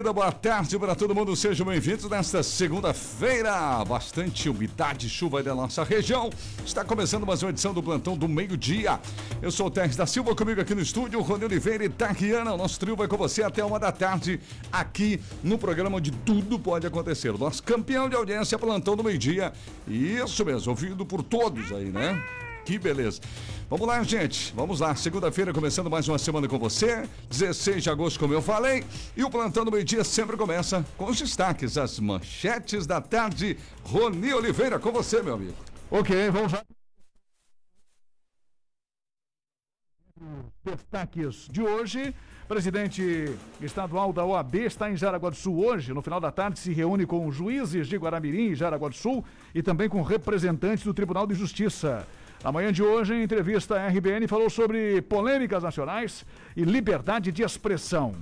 Boa tarde para todo mundo, sejam bem-vindos nesta segunda-feira. Bastante umidade, chuva aí da nossa região. Está começando mais uma edição do Plantão do Meio-Dia. Eu sou o Teres da Silva, comigo aqui no estúdio, Rony Oliveira e Taquiana. O nosso trio vai com você até uma da tarde, aqui no programa onde tudo pode acontecer. O nosso campeão de audiência, Plantão do Meio-Dia. Isso mesmo, ouvido por todos aí, né? Que beleza. Vamos lá, gente. Vamos lá. Segunda-feira, começando mais uma semana com você. 16 de agosto, como eu falei. E o plantão do meio-dia sempre começa com os destaques, as manchetes da tarde. Roni Oliveira, com você, meu amigo. Ok, vamos lá. Destaques de hoje. Presidente estadual da OAB está em Jaraguá do Sul hoje. No final da tarde, se reúne com juízes de Guaramirim e Jaraguá do Sul e também com representantes do Tribunal de Justiça. Na manhã de hoje, em entrevista à RBN, falou sobre polêmicas nacionais e liberdade de expressão.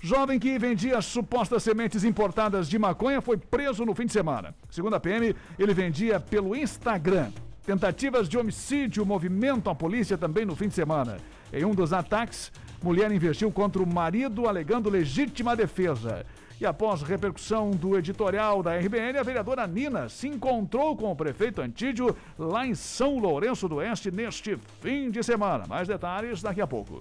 Jovem que vendia supostas sementes importadas de maconha foi preso no fim de semana. Segundo a PM, ele vendia pelo Instagram. Tentativas de homicídio movimentam a polícia também no fim de semana. Em um dos ataques, mulher investiu contra o marido alegando legítima defesa. E após repercussão do editorial da RBN, a vereadora Nina se encontrou com o prefeito Antídio lá em São Lourenço do Oeste neste fim de semana. Mais detalhes daqui a pouco.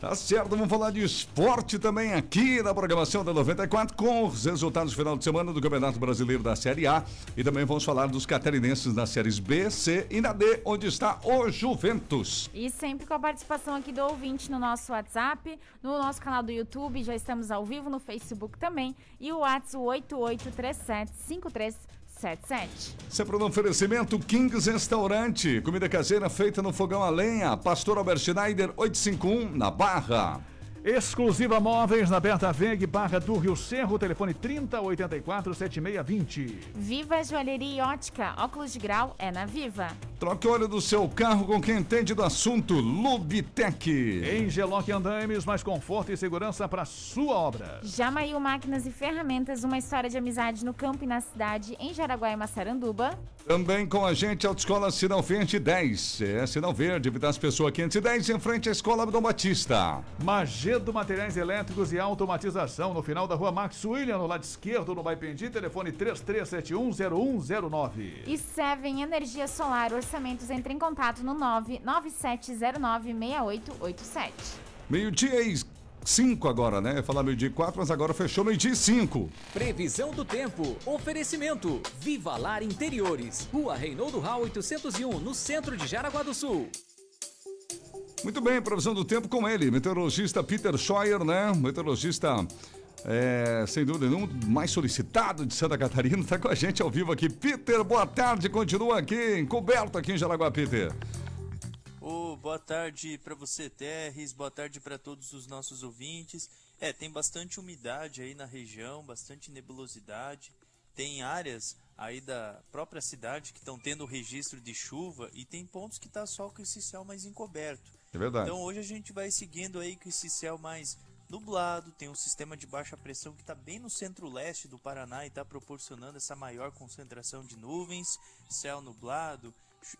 Tá certo, vamos falar de esporte também aqui na programação da 94 com os resultados do final de semana do Campeonato Brasileiro da Série A e também vamos falar dos catarinenses nas séries B, C e na D, onde está o Juventus. E sempre com a participação aqui do ouvinte no nosso WhatsApp, no nosso canal do YouTube, já estamos ao vivo no Facebook também e o WhatsApp 8837 53 77. Sempre no oferecimento Kings Restaurante. Comida caseira feita no fogão a lenha. Pastor Albert Schneider 851 na Barra. Exclusiva Móveis na Berta Veg, Barra do Rio Cerro, telefone 3084 7620. Viva Joalheria e Ótica, óculos de grau é na Viva. Troque óleo do seu carro com quem entende do assunto, Lubitec. Em Geloc Andames, mais conforto e segurança para sua obra. Jamail Máquinas e Ferramentas, uma história de amizade no campo e na cidade, em Jaraguá e Massaranduba. Também com a gente, Autoescola Sinal Verde 10. É, Sinal Verde, Vidas Pessoa 510, em frente à Escola Dom Batista. Magedo Materiais Elétricos e Automatização, no final da rua Max William, no lado esquerdo, no Baipendi, telefone 33710109. E Seven Energia Solar, orçamentos, entre em contato no 997096887. Meio-dia e 5 agora, né? Falar meio-dia e 4, mas agora fechou meio-dia e 5. Previsão do tempo. Oferecimento. Viva Lar Interiores. Rua Reinaldo Rau 801, no centro de Jaraguá do Sul. Muito bem, previsão do tempo com ele, meteorologista Peter Scheuer, né? Meteorologista, é, sem dúvida nenhuma, mais solicitado de Santa Catarina, está com a gente ao vivo aqui. Peter, boa tarde, continua aqui, encoberto aqui em Jaraguá, Peter. Ô, boa tarde para você, Terres, boa tarde para todos os nossos ouvintes. É, tem bastante umidade aí na região, bastante nebulosidade. Tem áreas aí da própria cidade que estão tendo registro de chuva e tem pontos que tá só com esse céu mais encoberto. É verdade. Então hoje a gente vai seguindo aí com esse céu mais nublado, tem um sistema de baixa pressão que está bem no centro-leste do Paraná e está proporcionando essa maior concentração de nuvens, céu nublado,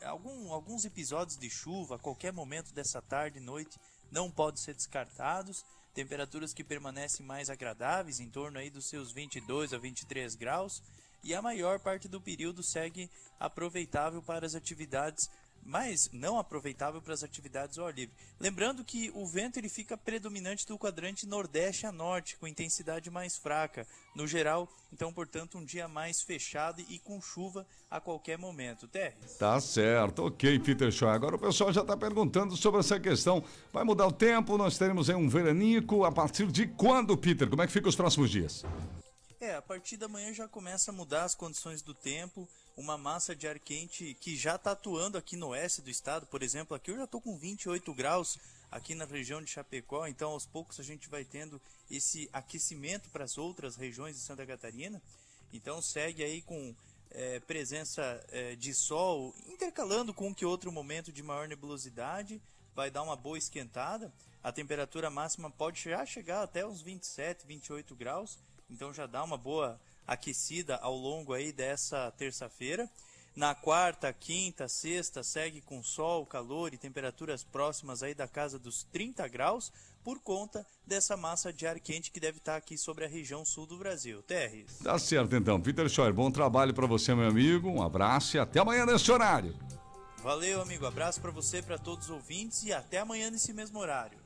algum, alguns episódios de chuva a qualquer momento dessa tarde e noite não podem ser descartados. Temperaturas que permanecem mais agradáveis, em torno aí dos seus 22 a 23 graus, e a maior parte do período segue aproveitável para as atividades mas não aproveitável para as atividades ao ar livre. Lembrando que o vento ele fica predominante do quadrante nordeste a norte, com intensidade mais fraca, no geral, então, portanto, um dia mais fechado e com chuva a qualquer momento. Terres. Tá certo, ok, Peter Scheuer. Agora o pessoal já está perguntando sobre essa questão. Vai mudar o tempo, nós teremos aí um veranico. A partir de quando, Peter? Como é que fica os próximos dias? É, a partir da manhã já começa a mudar as condições do tempo. Uma massa de ar quente que já está atuando aqui no oeste do estado, por exemplo, aqui eu já estou com 28 graus aqui na região de Chapecó, então aos poucos a gente vai tendo esse aquecimento para as outras regiões de Santa Catarina. Então segue aí com é, presença é, de sol, intercalando com que outro momento de maior nebulosidade, vai dar uma boa esquentada. A temperatura máxima pode já chegar até uns 27, 28 graus, então já dá uma boa aquecida ao longo aí dessa terça-feira. Na quarta, quinta, sexta segue com sol, calor e temperaturas próximas aí da casa dos 30 graus por conta dessa massa de ar quente que deve estar aqui sobre a região sul do Brasil. Terres. Tá certo então. Peter Scheuer, bom trabalho para você, meu amigo. Um abraço e até amanhã nesse horário. Valeu, amigo. Abraço para você, para todos os ouvintes e até amanhã nesse mesmo horário.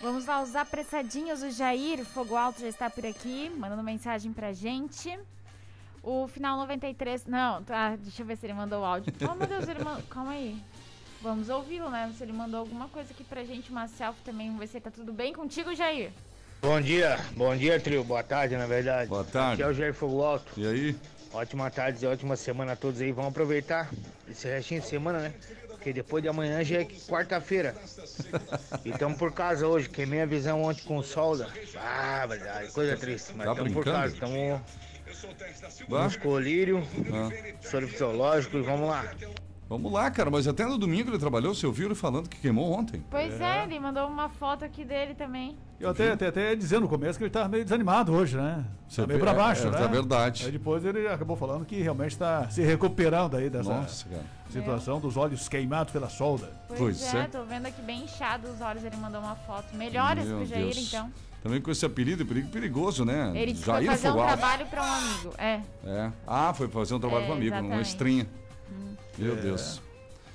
Vamos lá, os apressadinhos. O Jair Fogo Alto já está por aqui, mandando mensagem pra gente. O final 93. Não, tá. Deixa eu ver se ele mandou o áudio. Oh, meu Deus, ele mandou. Calma aí. Vamos ouvi-lo, né? Se ele mandou alguma coisa aqui pra gente, uma selfie também. Vamos ver se tá tudo bem contigo, Jair. Bom dia, bom dia, trio. Boa tarde, na verdade. Boa tarde. Aqui é o Jair Fogo Alto. E aí? Ótima tarde e ótima semana a todos aí. Vamos aproveitar esse restinho de semana, né? Porque depois de amanhã já é quarta-feira. E estamos por casa hoje. Queimei a visão ontem com solda. Ah, verdade, coisa triste. Mas Tá estamos por casa. Estamos nos colírio, Ah. soro fisiológico e vamos lá. Vamos lá, cara, mas até no domingo ele trabalhou, você ouviu ele falando que queimou ontem. Pois é, ele mandou uma foto aqui dele também. Eu até, até, até dizer no começo que ele estava meio desanimado hoje, né? Você Tá meio pra é- baixo, é- né? é verdade. Aí depois ele acabou falando que realmente está se recuperando aí dessa Nossa, cara. situação dos olhos queimados pela solda. Pois, Pois é, é. tô vendo aqui bem inchado os olhos. Ele mandou uma foto. Melhoras Meu pro Jair, Deus. então. Também com esse apelido, perigo perigoso, né? Ele disse que Jair foi fazer um trabalho pra um amigo. É. É. Ah, foi fazer um trabalho É, com um amigo, uma exatamente. estrinha. Meu É. Deus.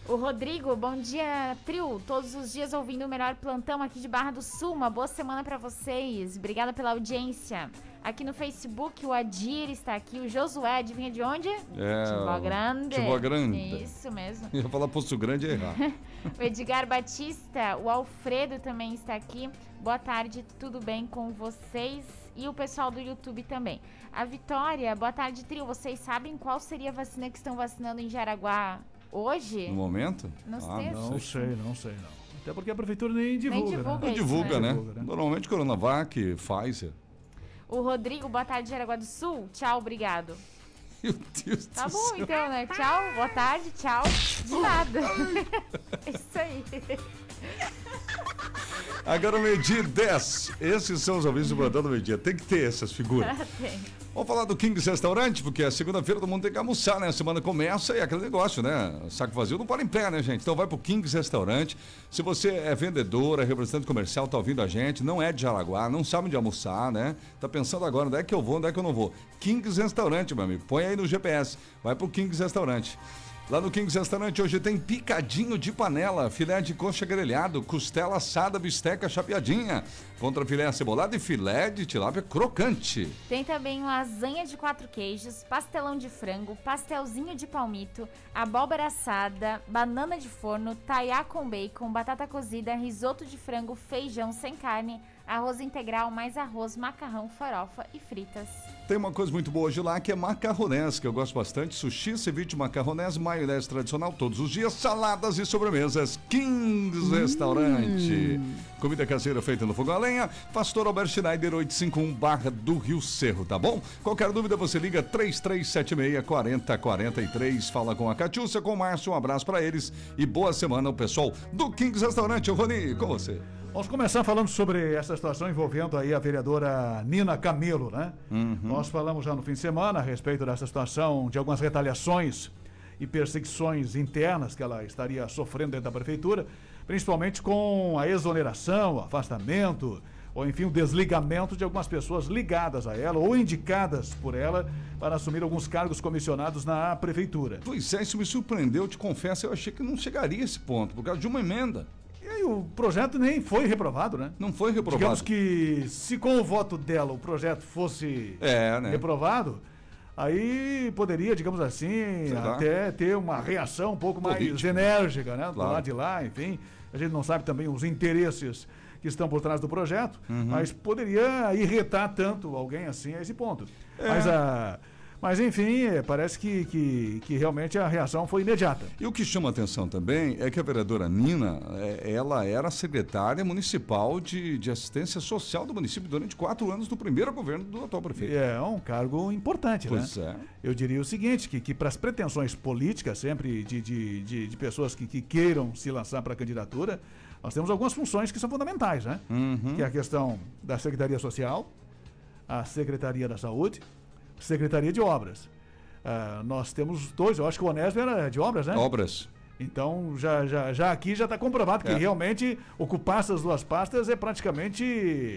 O Rodrigo, bom dia, trio. Todos os dias ouvindo o melhor plantão aqui de Barra do Sul. Uma boa semana pra vocês. Obrigada pela audiência. Aqui no Facebook, o Adir está aqui. O Josué, adivinha de onde? É, Timó Grande. Timó Grande. Isso mesmo. Ia falar Poço Grande e errar. O Edgar Batista, o Alfredo também está aqui. Boa tarde, tudo bem com vocês? E o pessoal do YouTube também. A Vitória, boa tarde, trio. Vocês sabem qual seria a vacina que estão vacinando em Jaraguá hoje? No momento? Nos ah, textos. não Não sei. sei, não sei não. Até porque a prefeitura nem divulga, divulga né? Não isso, divulga, né? né? Divulga, né? Normalmente Coronavac, Pfizer. O Rodrigo, boa tarde, Jaraguá do Sul. Tchau, obrigado. Meu Deus Tá do bom, céu. então, né? Tchau, boa tarde, tchau. De nada. Isso aí. Agora meio-dia 10. Esses são os ouvintes do Plantão do Meio-Dia. Tem que ter essas figuras. Tem. Vamos falar do Kings Restaurante, porque a segunda-feira todo mundo tem que almoçar, né? A semana começa e é aquele negócio, né? Saco vazio não para em pé, né, gente? Então vai pro Kings Restaurante. Se você é vendedor, é representante comercial, tá ouvindo a gente, não é de Jaraguá, não sabe onde almoçar, né? Tá pensando agora, onde é que eu vou, onde é que eu não vou? Kings Restaurante, meu amigo. Põe aí no GPS. Vai pro Kings Restaurante. Lá no Kings Restaurante hoje tem picadinho de panela, filé de coxa grelhado, costela assada, bisteca chapeadinha, contra filé cebolado e filé de tilápia crocante. Tem também lasanha de quatro queijos, pastelão de frango, pastelzinho de palmito, abóbora assada, banana de forno, taiá com bacon, batata cozida, risoto de frango, feijão sem carne, arroz integral, mais arroz, macarrão, farofa e fritas. Tem uma coisa muito boa hoje lá que é macarronés, que eu gosto bastante. Sushi, ceviche, macarronés, maionese tradicional todos os dias, saladas e sobremesas. Kings Restaurante. Comida caseira feita no fogão a lenha. Pastor Albert Schneider, 851 Barra do Rio Cerro, tá bom? Qualquer dúvida você liga 3376 4043. Fala com a Catiúcia, com o Márcio. Um abraço pra eles e boa semana ao pessoal do Kings Restaurante. Rony, com você. Vamos começar falando sobre essa situação envolvendo aí a vereadora Nina Camelo, né? Nós falamos já no fim de semana a respeito dessa situação, de algumas retaliações e perseguições internas que ela estaria sofrendo dentro da prefeitura, principalmente com a exoneração, o afastamento, ou enfim, o desligamento de algumas pessoas ligadas a ela ou indicadas por ela para assumir alguns cargos comissionados na prefeitura. Pois é, isso me surpreendeu, te confesso, eu achei que não chegaria a esse ponto, por causa de uma emenda. E o projeto nem foi reprovado, né? Não foi reprovado. Digamos que se com o voto dela o projeto fosse É, né? reprovado, aí poderia, digamos assim, até ter uma reação um pouco mais Política. enérgica, né? Do Claro. lado de lá, enfim. A gente não sabe também os interesses que estão por trás do projeto, mas poderia irritar tanto alguém assim a esse ponto. Mas, a, mas enfim, é, parece que, que, que realmente a reação foi imediata. E o que chama atenção também é que a vereadora Nina, é, ela era secretária municipal de, de assistência social do município durante quatro anos do primeiro governo do atual prefeito. É um cargo importante, Pois né? é. Eu diria o seguinte, que, que para as pretensões políticas, sempre de, de, de, de pessoas que, que queiram se lançar para a candidatura, nós temos algumas funções que são fundamentais, né? Uhum. Que é a questão da Secretaria Social, a Secretaria da Saúde, Secretaria de Obras. Ah, nós temos dois, eu acho que o Onésio era de obras, né? Obras. Então, já, já, já aqui já está comprovado que É. realmente ocupar essas duas pastas é praticamente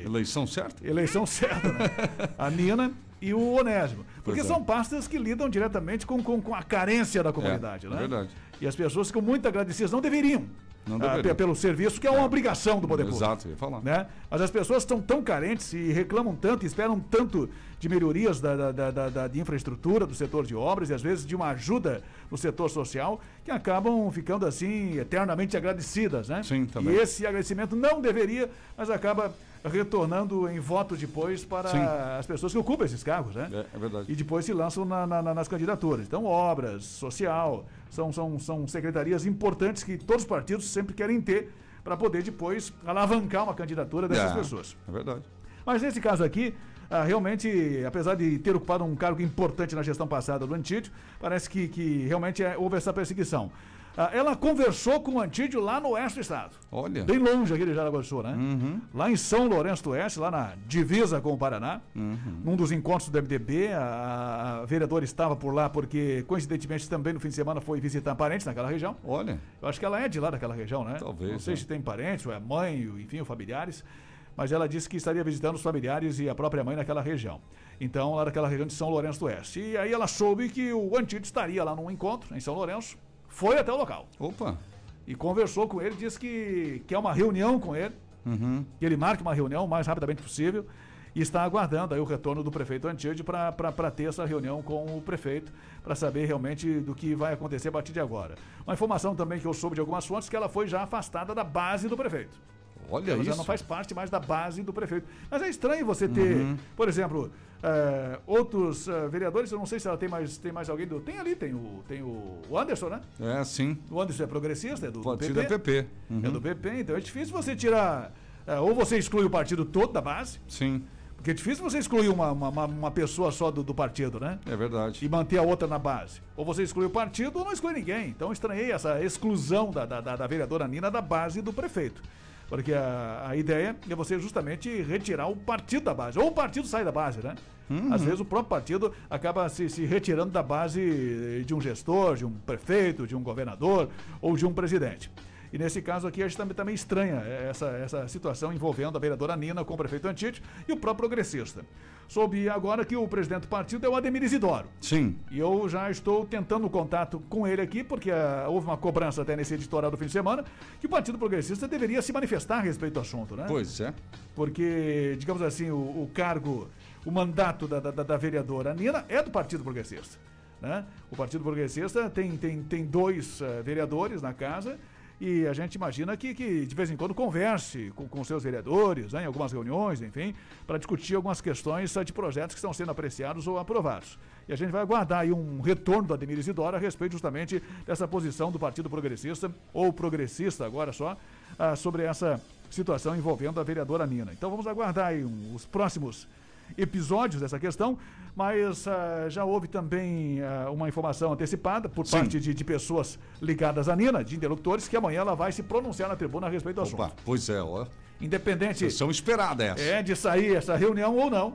Eleição certa? eleição certa, né? A Nina e o Onésimo. Porque é. são pastas que lidam diretamente com, com, com a carência da comunidade, É, né? é verdade. E as pessoas ficam muito agradecidas, não deveriam. Não ah, deveriam. pe- pelo serviço, que é uma obrigação do poder público. Exato, ia falar. Né? Mas as pessoas estão tão carentes e reclamam tanto, e esperam tanto de melhorias da, da, da- da- de infraestrutura do setor de obras e às vezes de uma ajuda no setor social, que acabam ficando assim eternamente agradecidas, né? Sim, também. E esse agradecimento não deveria, mas acaba retornando em voto depois para Sim. as pessoas que ocupam esses cargos, né? É, é verdade. E depois se lançam na- na- nas candidaturas. Então, obras, social, são, são, são secretarias importantes que todos os partidos sempre querem ter para poder depois alavancar uma candidatura dessas É, pessoas. É verdade. Mas nesse caso aqui, ah, realmente, apesar de ter ocupado um cargo importante na gestão passada do Antídio, parece que, que realmente é- houve essa perseguição. Ah, ela conversou com o Antídio lá no oeste do estado. Olha. Bem longe aqui de Jaraguá do Sul, né? Uhum. Lá em São Lourenço do Oeste, lá na divisa com o Paraná, num dos encontros do MDB, a, a vereadora estava por lá porque, coincidentemente, também no fim de semana foi visitar parentes naquela região. Olha. Eu acho que ela é de lá daquela região, né? Talvez, Não sei né? se tem parentes, ou é mãe, enfim, ou familiares. Mas ela disse que estaria visitando os familiares e a própria mãe naquela região. Então, lá daquela região de São Lourenço do Oeste. E aí ela soube que o Antídio estaria lá num encontro em São Lourenço, foi até o local Opa. e conversou com ele, disse que quer uma reunião com ele, Uhum. que ele marque uma reunião o mais rapidamente possível e está aguardando aí o retorno do prefeito Antídio para ter essa reunião com o prefeito, para saber realmente do que vai acontecer a partir de agora. Uma informação também que eu soube de algumas fontes que ela foi já afastada da base do prefeito. Olha Ela isso. já não faz parte mais da base do prefeito. Mas é estranho você ter, Uhum. por exemplo, eh, outros eh, vereadores, eu não sei se ela tem mais, tem mais alguém do. Tem ali, tem o, tem o Anderson, né? É, sim. O Anderson é progressista, é do, Pode PP. da PP. Uhum. É do PP, então é difícil você tirar. é, ou você exclui o partido todo da base, Sim, porque é difícil você excluir uma, uma, uma- pessoa só do, do partido, né? é verdade. E manter a outra na base. Ou você exclui o partido ou não exclui ninguém. Então estranhei essa exclusão da, da- da vereadora Nina da base do prefeito. Porque a, a ideia é você justamente retirar o partido da base. Ou o partido sai da base, né? Às vezes o próprio partido acaba se, se retirando da base de um gestor, de um prefeito, de um governador ou de um presidente. E nesse caso aqui a gente também, também estranha essa, essa situação envolvendo a vereadora Nina com o prefeito Antite e o próprio progressista. Soube agora que o presidente do partido é o Ademir Isidoro. Sim. E eu já estou tentando contato com ele aqui, porque ah, houve uma cobrança até nesse editorial do fim de semana, que o Partido Progressista deveria se manifestar a respeito do assunto, né? Pois é. Porque, digamos assim, o, o cargo, o mandato da, da, da vereadora Nina é do Partido Progressista. Né? O Partido Progressista tem, tem, tem dois eh, vereadores na casa e a gente imagina que, que de vez em quando converse com, com seus vereadores, né, em algumas reuniões, enfim, para discutir algumas questões eh, de projetos que estão sendo apreciados ou aprovados. E a gente vai aguardar aí um retorno do Ademir Isidoro a respeito justamente dessa posição do Partido Progressista, ou progressista agora só, ah, sobre essa situação envolvendo a vereadora Nina. Então vamos aguardar aí um- os próximos episódios dessa questão, mas ah, já houve também ah, uma informação antecipada por Sim. parte de, de pessoas ligadas à Nina, de interlocutores, que amanhã ela vai se pronunciar na tribuna a respeito do Opa, assunto. pois é, ó. Independente Sessão esperada essa. é de sair essa reunião ou não.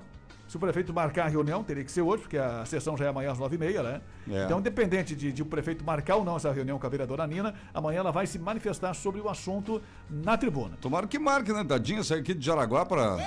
Se o prefeito marcar a reunião, teria que ser hoje, porque a sessão já é amanhã às nove e meia, né? É. Então, independente de, de o prefeito marcar ou não essa reunião com a vereadora Nina, amanhã ela vai se manifestar sobre o assunto na tribuna. Tomara que marque, né? Tadinha sair aqui de Jaraguá para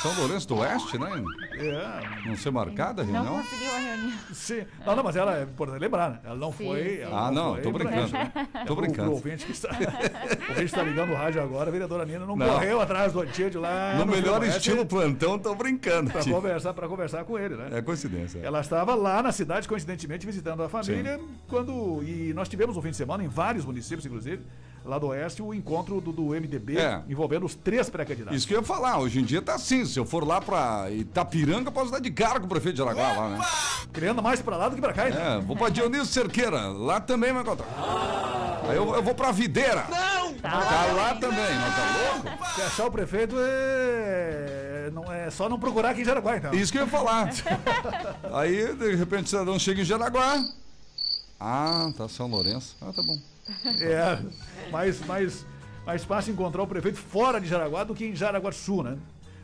São Lourenço do Oeste, né? É, Não ser marcada a Não reunião? conseguiu a reunião. sim. Não, não, mas ela é importante lembrar, né? Ela não Sim, foi. sim. ela Ah, não, foi tô brincando. né? Tô Pro- brincando. Pro ouvinte que está, o ouvinte está ligando o rádio agora, a vereadora Nina não, Não. correu atrás do Antídio lá. No melhor Oeste estilo plantão, tô brincando. Pra tio. Conversar, pra conversar com ele, né? É coincidência. é. Ela estava lá na cidade, coincidentemente, visitando a família, quando. E nós tivemos um fim de semana em vários municípios, inclusive, lá do Oeste, o encontro do, do MDB É. envolvendo os três pré-candidatos. Isso que eu ia falar, hoje em dia tá assim, se eu for lá pra Itapiranga, posso dar de cara com o prefeito de Araguá lá, né? Criando mais pra lá do que pra cá, então. É, vou pra Dionísio Cerqueira, lá também vai encontrar. Aí eu, eu vou pra Videira. Não! Tá lá também, mas tá louco? Se achar o prefeito é... Não, é só não procurar aqui em Jaraguá, então. Isso que eu ia falar. Aí, de repente, o cidadão chega em Jaraguá. Ah, tá São Lourenço. Ah, tá bom. É, mais, mais, mais fácil encontrar o prefeito fora de Jaraguá do que em Sul, né?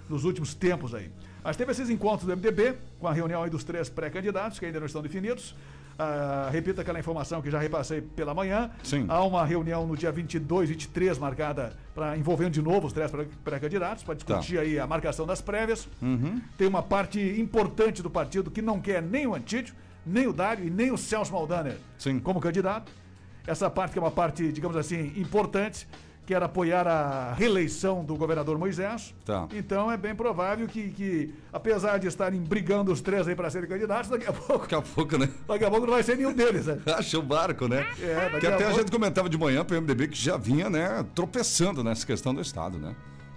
Nos últimos tempos aí. Mas teve esses encontros do MDB, com a reunião aí dos três pré-candidatos, que ainda não estão definidos. Ah, repito aquela informação que já repassei pela manhã. Sim. Há uma reunião no dia 22, 23, marcada para envolvendo de novo os três pré- pré-candidatos, para discutir aí a marcação das prévias. Tem uma parte importante do partido que não quer nem o Antídio, nem o Dário e nem o Celso Maldaner Sim. como candidato. Essa parte que é uma parte, digamos assim, importante, que era apoiar a reeleição do governador Moisés. Tá. Então é bem provável que, que, apesar de estarem brigando os três aí para serem candidatos, daqui a pouco, Daqui a pouco, né? daqui a pouco não vai ser nenhum deles, né? Acha o barco, né? É, que a até a pouco- gente comentava de manhã pro MDB que já vinha, né, tropeçando nessa questão do Estado, né?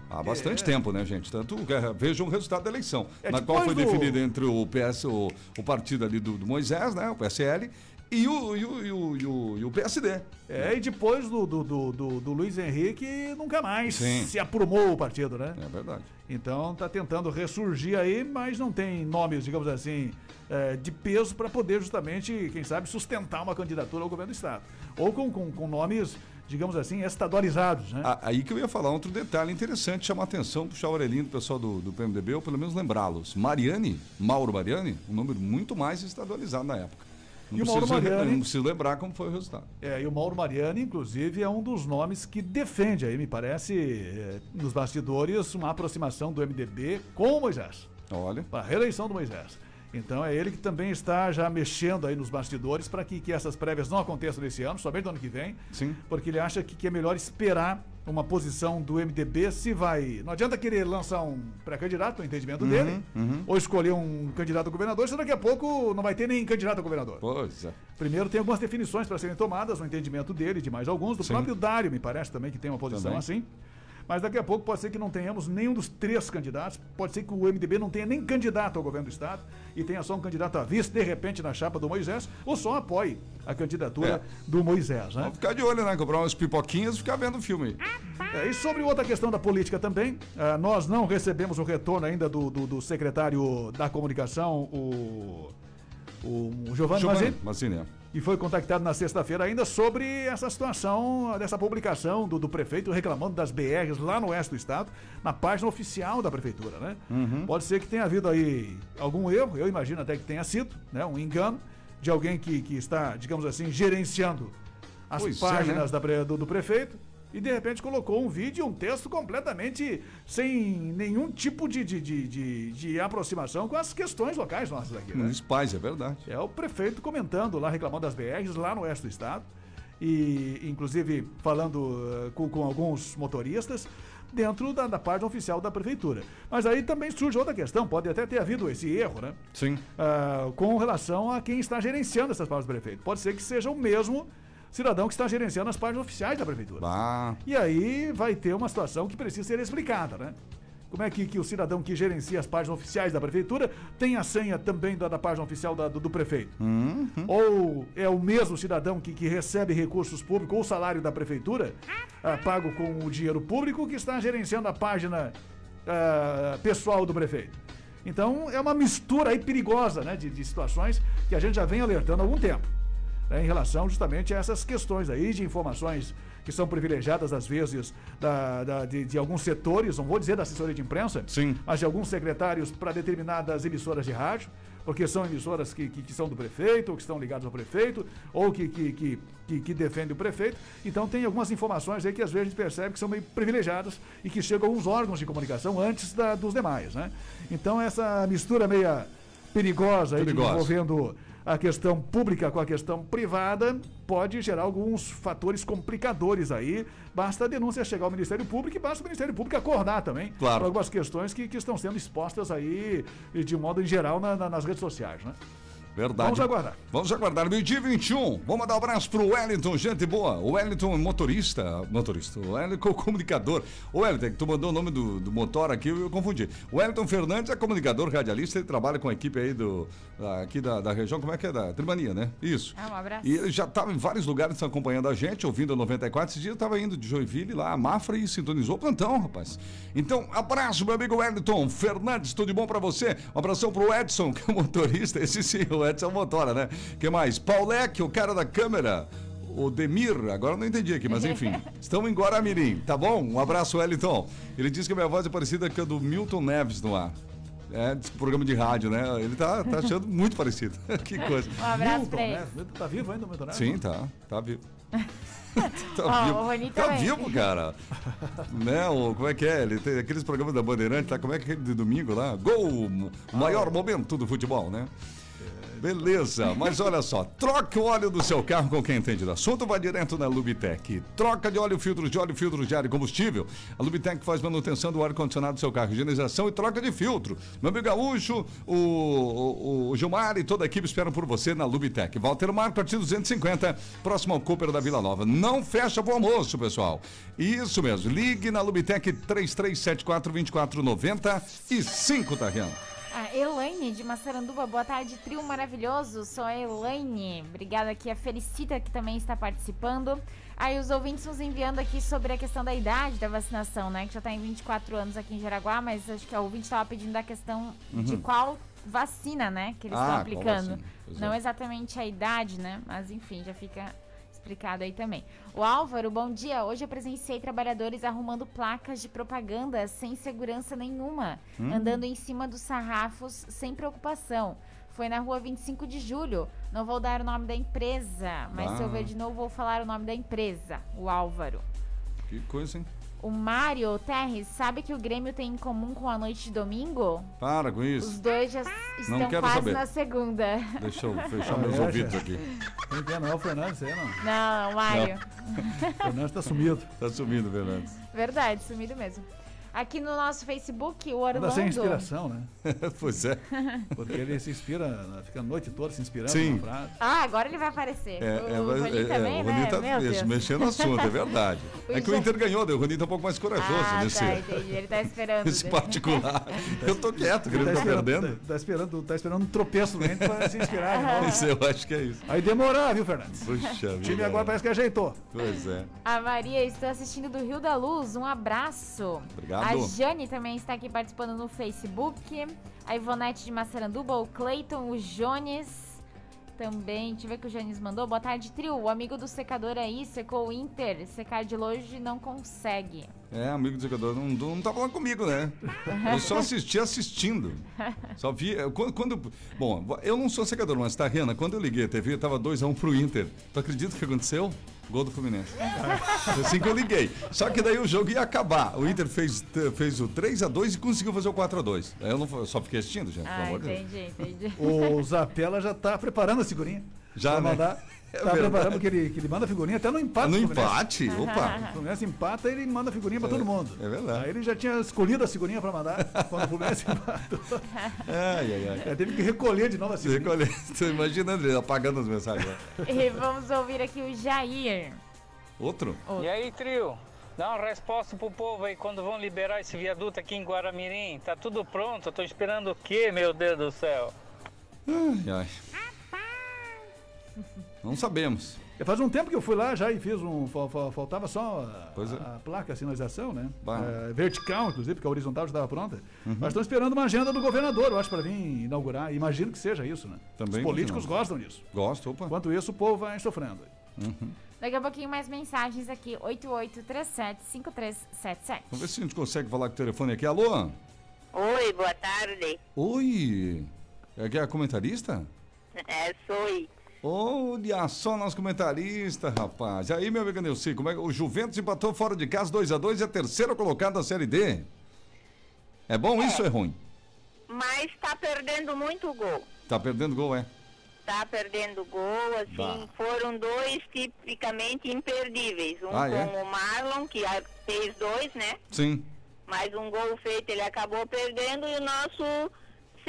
Há bastante tempo, né, gente? Tanto é, vejam o resultado da eleição, É, na qual foi do- definido entre o PS, o, o partido ali do, do Moisés, né, o PSL, e o, e o, e o, e o, e o PSD. É, e depois do, do, do, do- do Luiz Henrique, nunca mais Sim. se aprumou o partido, né? É verdade. Então tá tentando ressurgir aí, mas não tem nomes, digamos assim, eh, de peso para poder justamente, quem sabe, sustentar uma candidatura ao governo do Estado. Ou com, com, com nomes, digamos assim, estadualizados, né? Aí que eu ia falar outro detalhe interessante, chamar a atenção, puxar a orelhinha do pessoal do, do PMDB, ou pelo menos lembrá-los. Mariani, Mauro Mariani, um número muito mais estadualizado na época. Não E o Mauro Mariani- Não preciso lembrar como foi o resultado. É, e o Mauro Mariani, inclusive, é um dos nomes que defende aí, me parece, eh, nos bastidores, uma aproximação do MDB com o Moisés. Olha. para a reeleição do Moisés. Então é ele que também está já mexendo aí nos bastidores para que, que essas prévias não aconteçam nesse ano, somente no ano que vem. Sim. Porque ele acha que, que é melhor esperar uma posição do MDB se vai. Não adianta querer lançar um pré-candidato, no entendimento dele, ou escolher um candidato a governador, se daqui a pouco não vai ter nem candidato a governador. Pois é. Primeiro tem algumas definições para serem tomadas no entendimento dele, de mais alguns, do Sim. próprio Dário, me parece também que tem uma posição Também. assim. Mas daqui a pouco pode ser que não tenhamos nenhum dos três candidatos, pode ser que o MDB não tenha nem candidato ao governo do Estado e tenha só um candidato a vice, de repente, na chapa do Moisés, ou só apoie a candidatura É. do Moisés. Né? Vamos ficar de olho, né? Comprar umas pipoquinhas e ficar vendo o filme. É, e sobre outra questão da política também, ah, nós não recebemos o retorno ainda do, do- do secretário da comunicação, o, o Giovanni Mazini. Giovanni Mazzini, é. E foi contactado na sexta-feira ainda sobre essa situação, dessa publicação do, do prefeito reclamando das BRs lá no oeste do estado, na página oficial da prefeitura, né? Pode ser que tenha havido aí algum erro, eu imagino até que tenha sido, né? Um engano de alguém que, que está, digamos assim, gerenciando as Pois é, páginas né? da do, do prefeito. E de repente colocou um vídeo e um texto completamente sem nenhum tipo de, de, de, de, de aproximação com as questões locais nossas aqui. Né? Nos pais, é verdade. É o prefeito comentando lá, reclamando das BRs lá no oeste do estado. E, inclusive, falando eh, com, com alguns motoristas dentro da, da página oficial da prefeitura. Mas aí também surge outra questão, pode até ter havido esse erro, né? Sim. Ah, com relação a quem está gerenciando essas páginas do prefeito. Pode ser que seja o mesmo cidadão que está gerenciando as páginas oficiais da prefeitura. Ah, E aí vai ter uma situação que precisa ser explicada, né? Como é que, que o cidadão que gerencia as páginas oficiais da prefeitura tem a senha também da, da página oficial da- do, do prefeito? Ou é o mesmo cidadão que, que recebe recursos públicos ou salário da prefeitura, ah, pago com o dinheiro público, que está gerenciando a página ah, pessoal do prefeito? Então é uma mistura aí perigosa né, de, de situações que a gente já vem alertando há algum tempo né, em relação justamente a essas questões aí de informações que são privilegiadas às vezes da, da- de, de alguns setores, não vou dizer da assessoria de imprensa, Sim. mas de alguns secretários para determinadas emissoras de rádio, porque são emissoras que, que, que são do prefeito, ou que estão ligadas ao prefeito, ou que, que, que, que, que defendem o prefeito. Então tem algumas informações aí que às vezes a gente percebe que são meio privilegiadas e que chegam a alguns órgãos de comunicação antes da- dos demais, né? Então essa mistura meia perigosa, aí Perigosa. envolvendo a questão pública com a questão privada pode gerar alguns fatores complicadores aí. Basta a denúncia chegar ao Ministério Público e basta o Ministério Público acordar também Claro. algumas questões que, que estão sendo expostas aí de modo em geral na- na- nas redes sociais, né? Verdade. Vamos aguardar. Vamos aguardar. Meio-dia 21. Vamos mandar um abraço pro Wellington, gente boa. O Wellington é motorista. Motorista. O Wellington é comunicador. O Wellington, é que tu mandou o nome do, do motor aqui, eu confundi. O Wellington Fernandes é comunicador, radialista, ele trabalha com a equipe aí do. Aqui da, da região, como é que é? Da Trimania, né? Isso. Ah, um abraço. E ele já estava em vários lugares acompanhando a gente, ouvindo a 94. Esse dia eu estava indo de Joinville lá, a Mafra, e sintonizou o plantão, rapaz. Então, abraço, meu amigo Wellington Fernandes, tudo de bom pra você? Um abração pro Edson, que é o motorista. Esse sim, o Edson motora, né? que mais? Paulec, o cara da câmera. O Demir, agora eu não entendi aqui, mas enfim. Estamos em Guaramirim, tá bom? Um abraço, Wellington. Ele disse que a minha voz é parecida com a do Milton Neves no ar. É, programa de rádio, né? Ele tá, tá achando muito parecido. que coisa. Um abraço Milton, pra ele. né? Tá vivo ainda o Milton Neves? Sim, tá. Tá vivo. tá Ó, vivo. o Rony tá também. vivo, cara. né? O, como é que é? Ele tem aqueles programas da Bandeirante, tá? Como é que é aquele de domingo lá? Gol! O maior momento do futebol, né? Beleza, mas olha só, troque o óleo do seu carro com quem entende do assunto, vai direto na Lubitec. Troca de óleo, filtros de óleo, filtros de ar e combustível. A Lubitec faz manutenção do ar-condicionado do seu carro, higienização e troca de filtro. Meu amigo Gaúcho, o, o, o Gilmar e toda a equipe esperam por você na Lubitec. Walter Marco, artigo 250, próximo ao Cooper da Vila Nova. Não fecha pro almoço, pessoal. Isso mesmo, ligue na Lubitec 3374 2495, tá, Rian? A Elaine de Massaranduba, boa tarde, trio maravilhoso. Sou a Elaine. Obrigada aqui, a Felicita que também está participando. Aí os ouvintes nos enviando aqui sobre a questão da idade da vacinação, né? Que já está em 24 anos aqui em Jaraguá, mas acho que o ouvinte estava pedindo da questão de qual vacina, né? Que eles Uhum. Ah, estão aplicando. Pois é. Não exatamente a idade, né? Mas enfim, já fica explicado aí também. O Álvaro, bom dia. Hoje eu presenciei trabalhadores arrumando placas de propaganda sem segurança nenhuma, Hum. andando em cima dos sarrafos sem preocupação. Foi na rua 25 de julho. Não vou dar o nome da empresa, mas se eu Ah. ver de novo, vou falar o nome da empresa. O Álvaro. Que coisa, hein? O Mário Terres, sabe que o Grêmio tem em comum com a noite de domingo? Para com Os isso. dois já estão quase saber. na segunda. Deixa eu fechar Ah, meus é, ouvidos gente. aqui. Que é? Não é o Fernandes, é, não. Não, Mário. O Fernandes tá sumido. Tá sumindo, Fernandes. Verdade, sumido mesmo. Aqui no nosso Facebook, o Anda Orlando. sem inspiração, né? pois é. Porque ele se inspira, fica a noite toda se inspirando Sim. na frase. Ah, agora ele vai aparecer. É, o é, Rony é, também, o né? Tá Meu mexendo no assunto, é verdade. O é que o Inter ganhou, daí o Rony tá um pouco mais corajoso Ah, nesse, tá, entendi. Ele tá esperando. nesse né? particular. Eu tô quieto, o Grêmio tá esperando, perdendo. tá, tá esperando, tá esperando um tropeço do Grêmio pra se inspirar. de novo. Isso, eu acho que é isso. Aí demorar, viu, Fernandes? Puxa O time vida. agora parece que ajeitou. Pois é. A Maria, estou assistindo do Rio da Luz. Um abraço. Obrigado. A Jane também está aqui participando no Facebook. A Ivonete de Massaranduba, o Cleiton, o Jones. Também, deixa eu ver o que o Jones mandou. Boa tarde, trio. O amigo do secador aí secou o Inter. Secar de longe não consegue. É, amigo do jogador, não, não tá falando comigo, né? Eu só assisti assistindo. Só vi. eu- Quando, quando- bom, eu não sou secador, mas tá, Rihanna, quando eu liguei a TV, tava 2x1 pro Inter. Tu acredita que aconteceu? Gol do Fluminense. Assim que eu liguei. Só que daí o jogo ia acabar. O Inter fez, fez o 3x2 e conseguiu fazer o 4x2. Aí eu não, eu só fiquei assistindo, gente, pelo Ah, amor de Deus. entendi, entendi. O Zapella já tá preparando a figurinha. Já, pra né? mandar. É tá verdade. preparando que ele, que ele manda figurinha até no empate. No empate? Opa! O Fluminense empata ele manda figurinha pra todo mundo. é verdade. Aí ele já tinha escolhido a figurinha pra mandar quando o Fluminense empatou. Ai, ai, ai. Já teve que recolher de novo a figurinha. recolhe- Tô imaginando ele apagando as mensagens. lá. E vamos ouvir aqui o Jair. Outro? Outro. E aí, trio? Dá uma resposta pro povo aí quando vão liberar esse viaduto aqui em Guaramirim. Tá tudo pronto, eu tô esperando o quê, meu Deus do céu? Ai, ai. Não sabemos. Faz um tempo que eu fui lá já e fiz um. fal- fal- Faltava só a, é. a placa, a sinalização, né? É, vertical, inclusive, porque a horizontal já estava pronta. Uhum. Mas estão esperando uma agenda do governador, eu acho, para vir inaugurar. Imagino que seja isso, né? Também Os políticos gostam disso. Gosto, opa. Enquanto isso, o povo vai sofrendo. Daqui a pouquinho mais mensagens aqui. 88375377. Vamos ver se a gente consegue falar com o telefone aqui. Alô? Oi, boa tarde. Oi? É que é a comentarista? É, sou. Olha só nosso comentarista, rapaz. E aí, meu amigo Neuci, como é que o Juventus empatou fora de casa 2x2 e a terceira colocada da Série D? É bom isso ou é ruim? Mas tá perdendo muito gol. Tá perdendo gol, é? Tá perdendo gol, assim, Bah. foram dois tipicamente imperdíveis. Um Ah, com é? o Marlon, que a- fez dois, né? Sim. Mais um gol feito, ele acabou perdendo e o nosso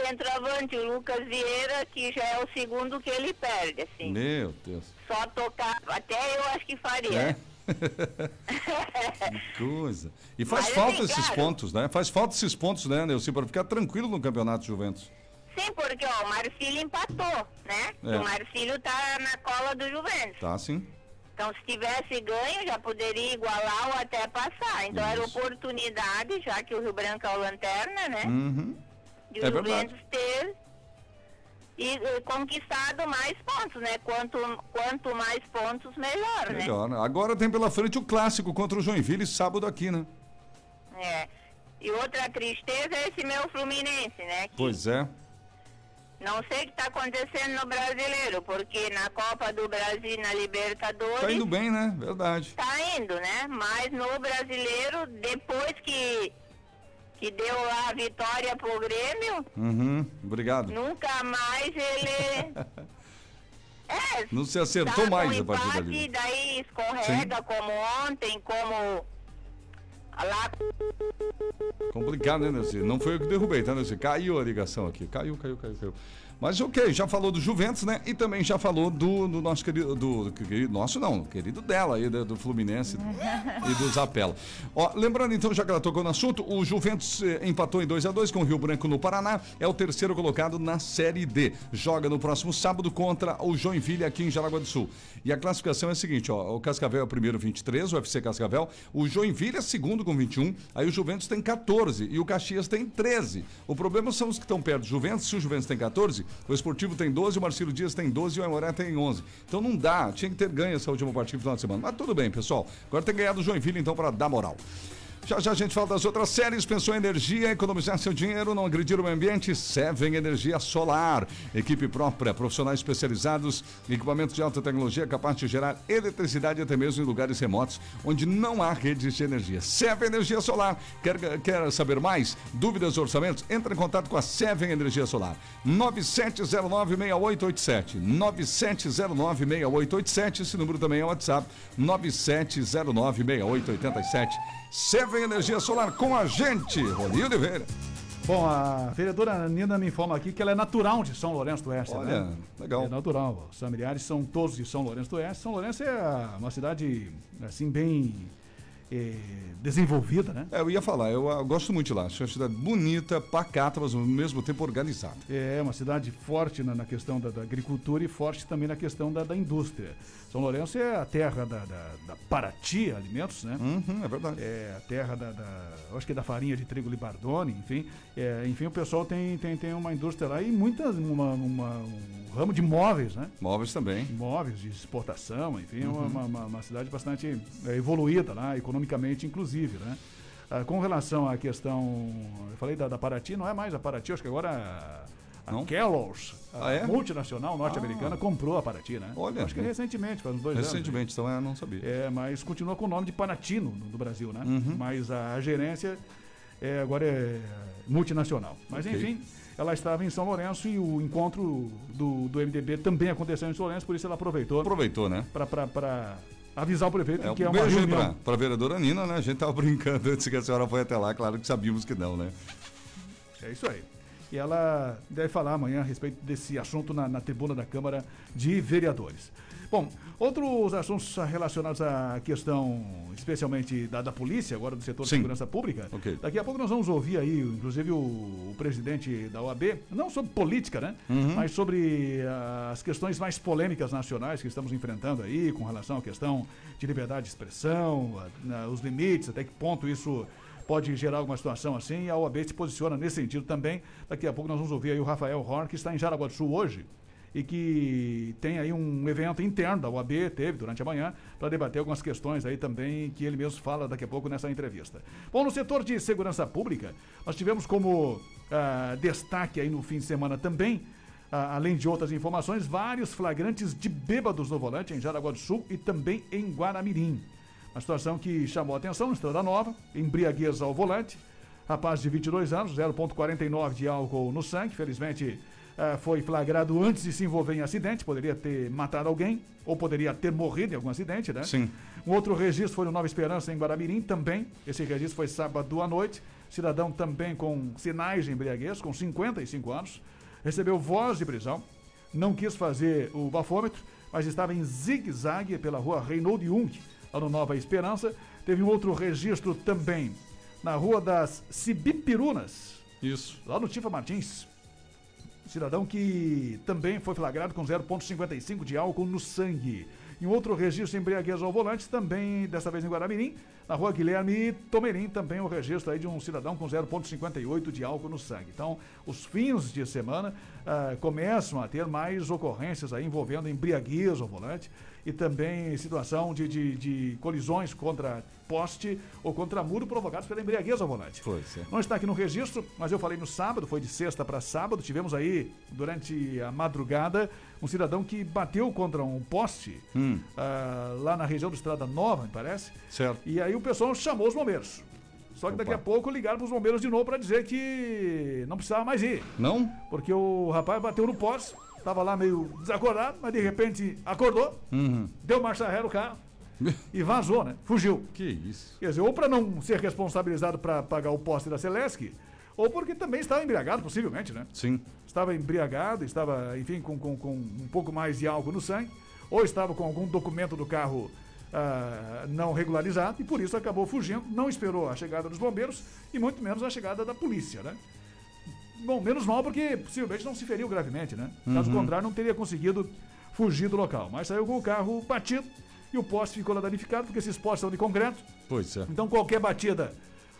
centroavante, o Lucas Vieira, que já é o segundo que ele perde, assim. Meu Deus. Só tocar, até eu acho que faria. É? que coisa. E faz Mas, falta assim, esses claro. pontos, né? Faz falta esses pontos, né, Nelson, para ficar tranquilo no campeonato Juventus. Sim, porque ó, o Marcílio empatou, né? É. O Marcílio tá na cola do Juventus. Tá, sim. Então, se tivesse ganho, já poderia igualar ou até passar. Então, era Isso. oportunidade, já que o Rio Branco é o lanterna, né? Uhum. De é verdade. Juventus ter e, e conquistado mais pontos, né? Quanto, quanto mais pontos, melhor, né? Melhor. né? Agora tem pela frente o clássico contra o Joinville, sábado aqui, né? É. E outra tristeza é esse meu Fluminense, né? Que Pois é. não sei o que está acontecendo no brasileiro, porque na Copa do Brasil e na Libertadores. Tá indo bem, né? Verdade. Tá indo, né? Mas no brasileiro, depois que, que deu a vitória pro Grêmio, Uhum. Obrigado. nunca mais ele. É, Não se acertou tá mais a partir dali. daí escorrega como ontem, como lá Complicado, né, Nelson? Não foi eu que derrubei, tá, Nelson? Caiu a ligação aqui. Caiu, caiu, caiu, caiu. Mas ok, já falou do Juventus, né? E também já falou do, do nosso querido. Do, do querido- Nosso não, querido dela aí, né, do Fluminense e do Zapella. Ó, lembrando então, já que ela tocou no assunto, o Juventus eh, empatou em 2 a 2 com o Rio Branco no Paraná. É o terceiro colocado na Série D. Joga no próximo sábado contra o Joinville aqui em Jaraguá do Sul. E a classificação é a seguinte: ó, o Cascavel é o primeiro 23, o UFC Cascavel. O Joinville é segundo com 21. Aí o Juventus tem 14 e o Caxias tem 13. O problema são os que estão perto do Juventus. Se o Juventus tem 14, o Esportivo tem 12, o Marcelo Dias tem 12 e o Aimoré tem 11. Então não dá, tinha que ter ganho essa última partida no final de semana. Mas tudo bem, pessoal. Agora tem que ganhar do Joinville então para dar moral. Já já a gente fala das outras séries. Pensou em energia, economizar seu dinheiro, não agredir o meio ambiente? Seven Energia Solar. Equipe própria, profissionais especializados, equipamentos de alta tecnologia capaz de gerar eletricidade até mesmo em lugares remotos onde não há redes de energia. Seven Energia Solar. Quer, quer saber mais? Dúvidas, orçamentos? Entre em contato com a Seven Energia Solar. 97096887. 97096887. Esse número também é o WhatsApp. 97096887. Seven Energia Solar com a gente, Rony Oliveira. Bom, a vereadora Nina me informa aqui que ela é natural de São Lourenço do Oeste. Olha, né? legal. É natural. Os familiares são todos de São Lourenço do Oeste. São Lourenço é uma cidade, assim, bem eh, desenvolvida, né? É, eu ia falar, eu, ah, gosto muito de lá. Acho uma cidade bonita, pacata, mas ao mesmo tempo organizada. É uma cidade forte na, na questão da, da agricultura e forte também na questão da, da indústria. São Lourenço é a terra da, da, da Paraty Alimentos, né? Uhum, é verdade. É a terra da, da- eu acho que é da farinha de trigo Libardone, enfim. É, enfim, o pessoal tem, tem, tem uma indústria lá e muitas, uma, uma- um ramo de móveis, né? Móveis também. Móveis de exportação, enfim, é Uhum. uma, uma, uma cidade bastante é, evoluída lá, economicamente, inclusive, né? Ah, com relação à questão, eu falei da, da Paraty, não é mais a Paraty, acho que agora a, Não? Kellogg's, a Ah, é? multinacional norte-americana, Ah. comprou a Paraty, né? Olha, acho que né? recentemente, faz uns dois anos. Recentemente, então eu não sabia. É, mas continua com o nome de Panatino no, no Brasil, né? Uhum. Mas a, a gerência é, agora é multinacional. Mas Ok. enfim, ela estava em São Lourenço e o encontro do, do MDB também aconteceu em São Lourenço, por isso ela aproveitou Aproveitou, né? para avisar o prefeito É, que é um uma beijo reunião. pra, pra vereadora Nina, né? A gente tava brincando antes que a senhora foi até lá, claro que sabíamos que não, né? É isso aí. E ela deve falar amanhã a respeito desse assunto na, na tribuna da Câmara de Vereadores. Bom, outros assuntos relacionados à questão, especialmente da, da polícia, agora do setor de Sim. segurança pública. Ok. Daqui a pouco nós vamos ouvir aí, inclusive, o, o presidente da OAB, não sobre política, né? Uhum. Mas sobre ah, as questões mais polêmicas nacionais que estamos enfrentando aí, com relação à questão de liberdade de expressão, a- na- os limites, até que ponto isso pode gerar alguma situação assim, e a OAB se posiciona nesse sentido também. Daqui a pouco nós vamos ouvir aí o Rafael Horn, que está em Jaraguá do Sul hoje, e que tem aí um evento interno da OAB, teve durante a manhã, para debater algumas questões aí também, que ele mesmo fala daqui a pouco nessa entrevista. Bom, no setor de segurança pública, nós tivemos como ah, destaque aí no fim de semana também, ah, além de outras informações, vários flagrantes de bêbados no volante em Jaraguá do Sul e também em Guaramirim. Uma situação que chamou a atenção no Estrada Nova, embriaguez ao volante, rapaz de 22 anos, 0,49 de álcool no sangue, felizmente eh, foi flagrado antes de se envolver em acidente, poderia ter matado alguém, ou poderia ter morrido em algum acidente, né? Sim. Um outro registro foi no Nova Esperança, em Guaramirim, também. Esse registro foi sábado à noite. cidadão também com sinais de embriaguez, com 55 anos, recebeu voz de prisão, não quis fazer o bafômetro, mas estava em zigue-zague pela rua Reynold Jung, lá no Nova Esperança. Teve um outro registro também na rua das Cibipirunas, Isso. lá no Tifa Martins. Cidadão que também foi flagrado com 0,55 de álcool no sangue. Em outro registro de embriaguez ao volante, também dessa vez em Guaramirim, na rua Guilherme Tomerim, também o registro aí de um cidadão com 0,58 de álcool no sangue. Então, os fins de semana ah, começam a ter mais ocorrências aí envolvendo embriaguez ao volante e também situação de, de, de colisões contra poste ou contra muro provocados pela embriaguez ao volante. Pois é. Não está aqui no registro, mas eu falei no sábado, foi de sexta para sábado. Tivemos aí, durante a madrugada, um cidadão que bateu contra um poste Hum. ah, lá na região do Estrada Nova, me parece. Certo. E aí o pessoal chamou os bombeiros. Só que daqui a Opa. pouco ligaram para os bombeiros de novo para dizer que não precisava mais ir. Não? Porque o rapaz bateu no poste, estava lá meio desacordado, mas de repente acordou, Uhum. deu marcha ré no carro e vazou, né? Fugiu. Que isso. Quer dizer, ou para não ser responsabilizado para pagar o poste da Celesc, ou porque também estava embriagado, possivelmente, né? Sim. Estava embriagado, estava, enfim, com, com, com um pouco mais de álcool no sangue, ou estava com algum documento do carro ah, não regularizado, e por isso acabou fugindo, não esperou a chegada dos bombeiros e muito menos a chegada da polícia, né? Bom, menos mal porque possivelmente não se feriu gravemente, né? Caso contrário, não teria conseguido fugir do local. Mas saiu com o carro batido e o poste ficou lá danificado, porque esses postes são de concreto, Pois é. então qualquer batida,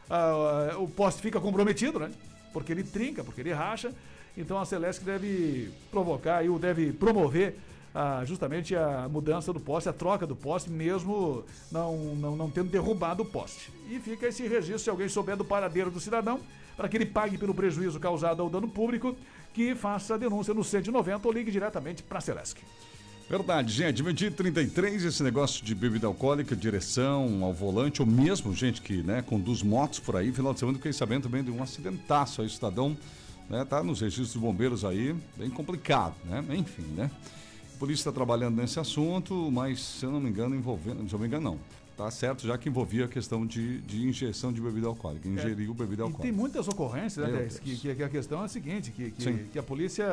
ah, o poste fica comprometido, né? Porque ele trinca, porque ele racha. Então a Celeste deve provocar e o deve promover ah, justamente a mudança do poste, a troca do poste, mesmo não, não, não tendo derrubado o poste. E fica esse registro, se alguém souber do paradeiro do cidadão, para que ele pague pelo prejuízo causado ao dano público, que faça a denúncia no 190 ou ligue diretamente para a Celeste. Verdade, gente. E 33, esse negócio de bebida alcoólica, direção ao volante, ou mesmo gente que né, conduz motos por aí. Final de semana, fiquei sabendo também de um acidentaço aí, cidadão, né? Tá nos registros dos bombeiros aí, bem complicado, né? Enfim, né? A polícia está trabalhando nesse assunto, mas se eu não me engano, envolvendo. Se eu não me engano, não. Tá certo, já que envolvia a questão de, de injeção de bebida alcoólica. Ingeriu bebida É. Tem alcoólica. muitas ocorrências, né, que, que, que a questão é a seguinte, que, que, que a polícia,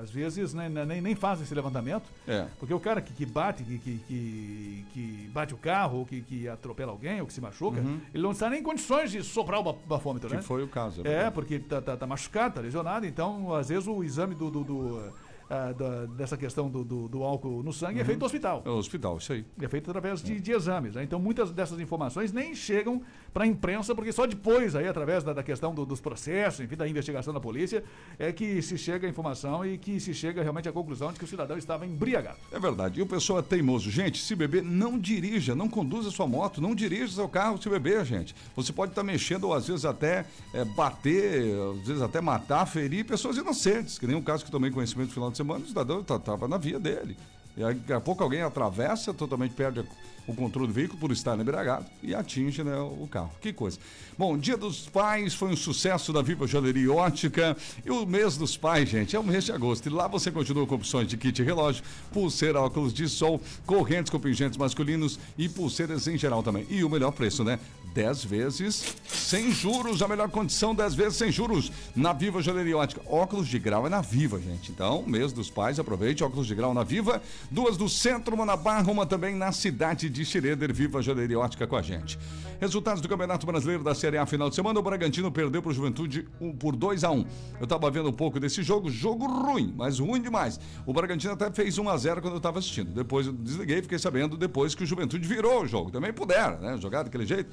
às vezes, né, nem, nem faz esse levantamento, É. porque o cara que, que bate, que, que, que, que bate o carro, ou que, que atropela alguém, ou que se machuca, ele não está nem em condições de soprar o ba- bafômetro, Uhum. Que né? foi o caso. É, verdade. porque tá, tá, tá machucado, tá lesionado, então, às vezes, o exame do, do- do, ah, da- dessa questão do, do, do álcool no sangue é feito no hospital. É o hospital, isso aí. É feito através de, de exames. né? Então, muitas dessas informações nem chegam para a imprensa, porque só depois, aí, através da, da questão do- dos processos, enfim, da investigação da polícia, é que se chega a informação e que se chega realmente à conclusão de que o cidadão estava embriagado. É verdade. E o pessoal é teimoso. Gente, se beber, não dirija, não conduza sua moto, não dirija seu carro se beber, gente. Você pode estar mexendo ou às vezes até é, bater, às vezes até matar, ferir pessoas inocentes. Que nem o caso que tomei conhecimento no final de semana, o cidadão estava na via dele. E aí, daqui a pouco alguém atravessa, totalmente perde o controle do veículo por estar embriagado e atinge né, o carro. Que coisa. Bom, Dia dos Pais foi um sucesso da Viva Joalheria Ótica. E o mês dos pais, gente, é o mês de agosto. E lá você continua com opções de kit relógio, pulseira, óculos de sol, correntes com pingentes masculinos e pulseiras em geral também. E o melhor preço, né? 10 vezes sem juros, a melhor condição, 10 vezes sem juros na Viva Joalheria Ótica. Óculos de grau é na Viva, gente. Então, mês dos pais, aproveite óculos de grau na Viva. Duas do centro, uma na Barra, uma também na cidade de Schroeder. Viva Joalheria Ótica com a gente. Resultados do Campeonato Brasileiro da Série A final de semana. O Bragantino perdeu para o Juventude por 2 a 1 Eu estava vendo um pouco desse jogo, jogo ruim, mas ruim demais. O Bragantino até fez 1 a 0 quando eu estava assistindo. Depois eu desliguei, fiquei sabendo depois que o Juventude virou o jogo. Também puderam, né? Jogar daquele jeito.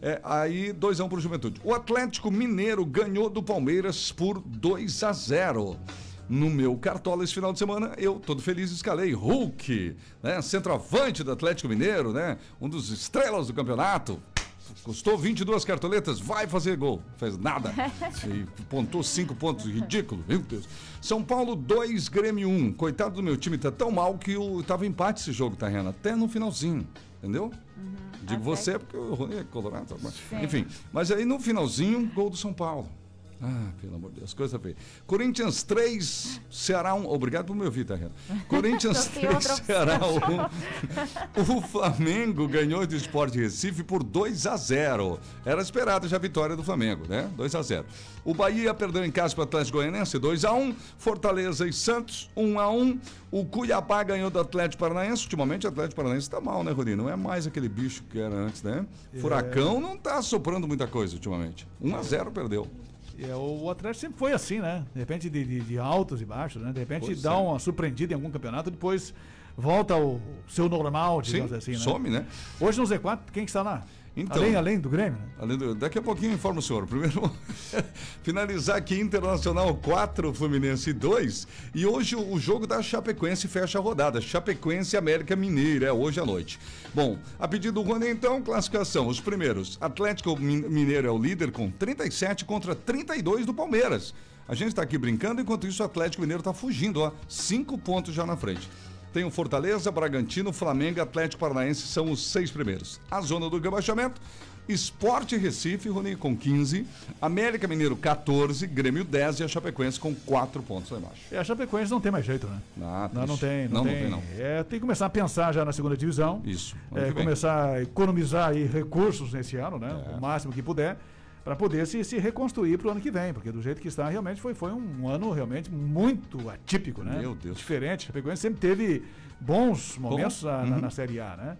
É, aí 2 a 1 para o Juventude. O Atlético Mineiro ganhou do Palmeiras por 2 a 0 no meu cartola esse final de semana, eu, todo feliz, escalei Hulk, né? Centroavante do Atlético Mineiro, né? Um dos estrelas do campeonato. Custou 22 cartoletas, vai fazer gol. Fez nada. E pontou 5 pontos, ridículo, meu Deus. São Paulo 2, Grêmio 1. Coitado do meu time, tá tão mal que o, tava empate esse jogo, tá, Renan? Até no finalzinho, entendeu? Digo tá você, porque o Rony é colorado. tá. Enfim, mas aí no finalzinho, gol do São Paulo. Ah, pelo amor de Deus, coisa feia. Corinthians 3, Ceará 1. Obrigado por me ouvir, tá, Renan? Corinthians Então tem 3, outra opção. Ceará 1. O Flamengo ganhou do Sport Recife por 2 a 0 Era esperado já a vitória do Flamengo, né? 2 a 0 O Bahia perdeu em casa para o Atlético Goianense 2 a 1 Fortaleza e Santos 1 a 1 O Cuiabá ganhou do Atlético Paranaense. Ultimamente o Atlético Paranaense está mal, né, Rodinho? Não é mais aquele bicho que era antes, né? Furacão não tá soprando muita coisa ultimamente. 1 a 0 perdeu. É, o Atlético sempre foi assim, né? De repente de, de- de altos e baixos, né? De repente Pois dá é. uma surpreendida em algum campeonato, depois volta ao seu normal, Sim, digamos assim, né? some, né? Hoje no Z4, quem que está lá? Então. além, além do Grêmio, né? Além do- daqui a pouquinho eu informo o senhor. Primeiro, finalizar aqui Internacional 4, Fluminense 2. E hoje o o jogo da Chapecoense fecha a rodada. Chapecoense América Mineira, é hoje à noite. Bom, a pedido do Rony, então, classificação. Os primeiros. Atlético Min- Mineiro é o líder com 37 contra 32 do Palmeiras. A gente está aqui brincando, enquanto isso o Atlético Mineiro está fugindo, ó. Cinco pontos já na frente. Tem o Fortaleza, Bragantino, Flamengo e Atlético Paranaense são os seis primeiros. A zona do rebaixamento, Esporte Recife, Rony, com 15, América Mineiro 14, Grêmio 10 e a Chapecoense com 4 pontos lá embaixo. E a Chapecoense não tem mais jeito, né? Ah, Não, não tem, não, não, tem. não tem, não. É, tem que começar a pensar já na segunda divisão. Isso. É, começar a economizar aí recursos nesse ano, né? É. O máximo que puder, para poder se, se reconstruir para o ano que vem, porque do jeito que está, realmente foi, foi um ano realmente muito atípico, né? Meu Deus. Diferente. A Chapecoense sempre teve bons momentos na, na- Uhum. na Série A, né?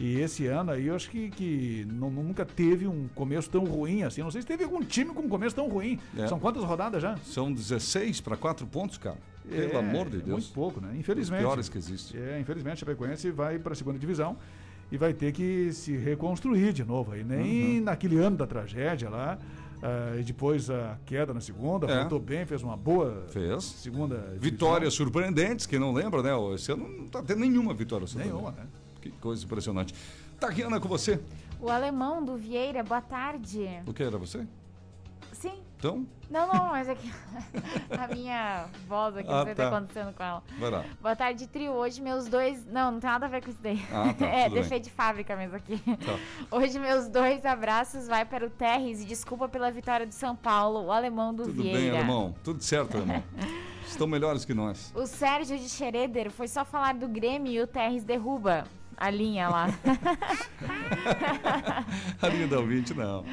E esse ano aí eu acho que, que nu- nunca teve um começo tão ruim assim. Não sei se teve algum time com um começo tão ruim. É. São quantas rodadas já? São 16 para 4 pontos, cara. Pelo É, amor de Deus. Muito pouco, né? Os Infelizmente. piores que existem. É, infelizmente, a Chapecoense vai para a segunda divisão e vai ter que se reconstruir de novo aí. Uhum. Nem naquele ano da tragédia lá, ah, e depois a queda na segunda, É. voltou bem, fez uma boa Fez. segunda divisão. Vitórias surpreendentes, que não lembra, né? Esse ano não tá tendo nenhuma vitória surpreendente. Nenhuma, né? Que coisa impressionante. Tariana, com você. O alemão do Vieira, boa tarde. O que era você? Então, Não, não, mas aqui. a minha voz aqui, Ah, não sei o que tá. tá acontecendo com ela. vai lá. Boa tarde, trio. Hoje meus dois. Não, não tem nada a ver com isso daí. Ah, tá, é, tudo bem. de fábrica mesmo aqui. Tá. Hoje meus dois abraços vai para o Terres e desculpa pela vitória do São Paulo, o alemão do Tudo Vieira. bem, alemão. Tudo certo, alemão. Estão melhores que nós. O Sérgio de Schroeder foi só falar do Grêmio e o Terres derruba a linha lá. A linha da ouvinte, não.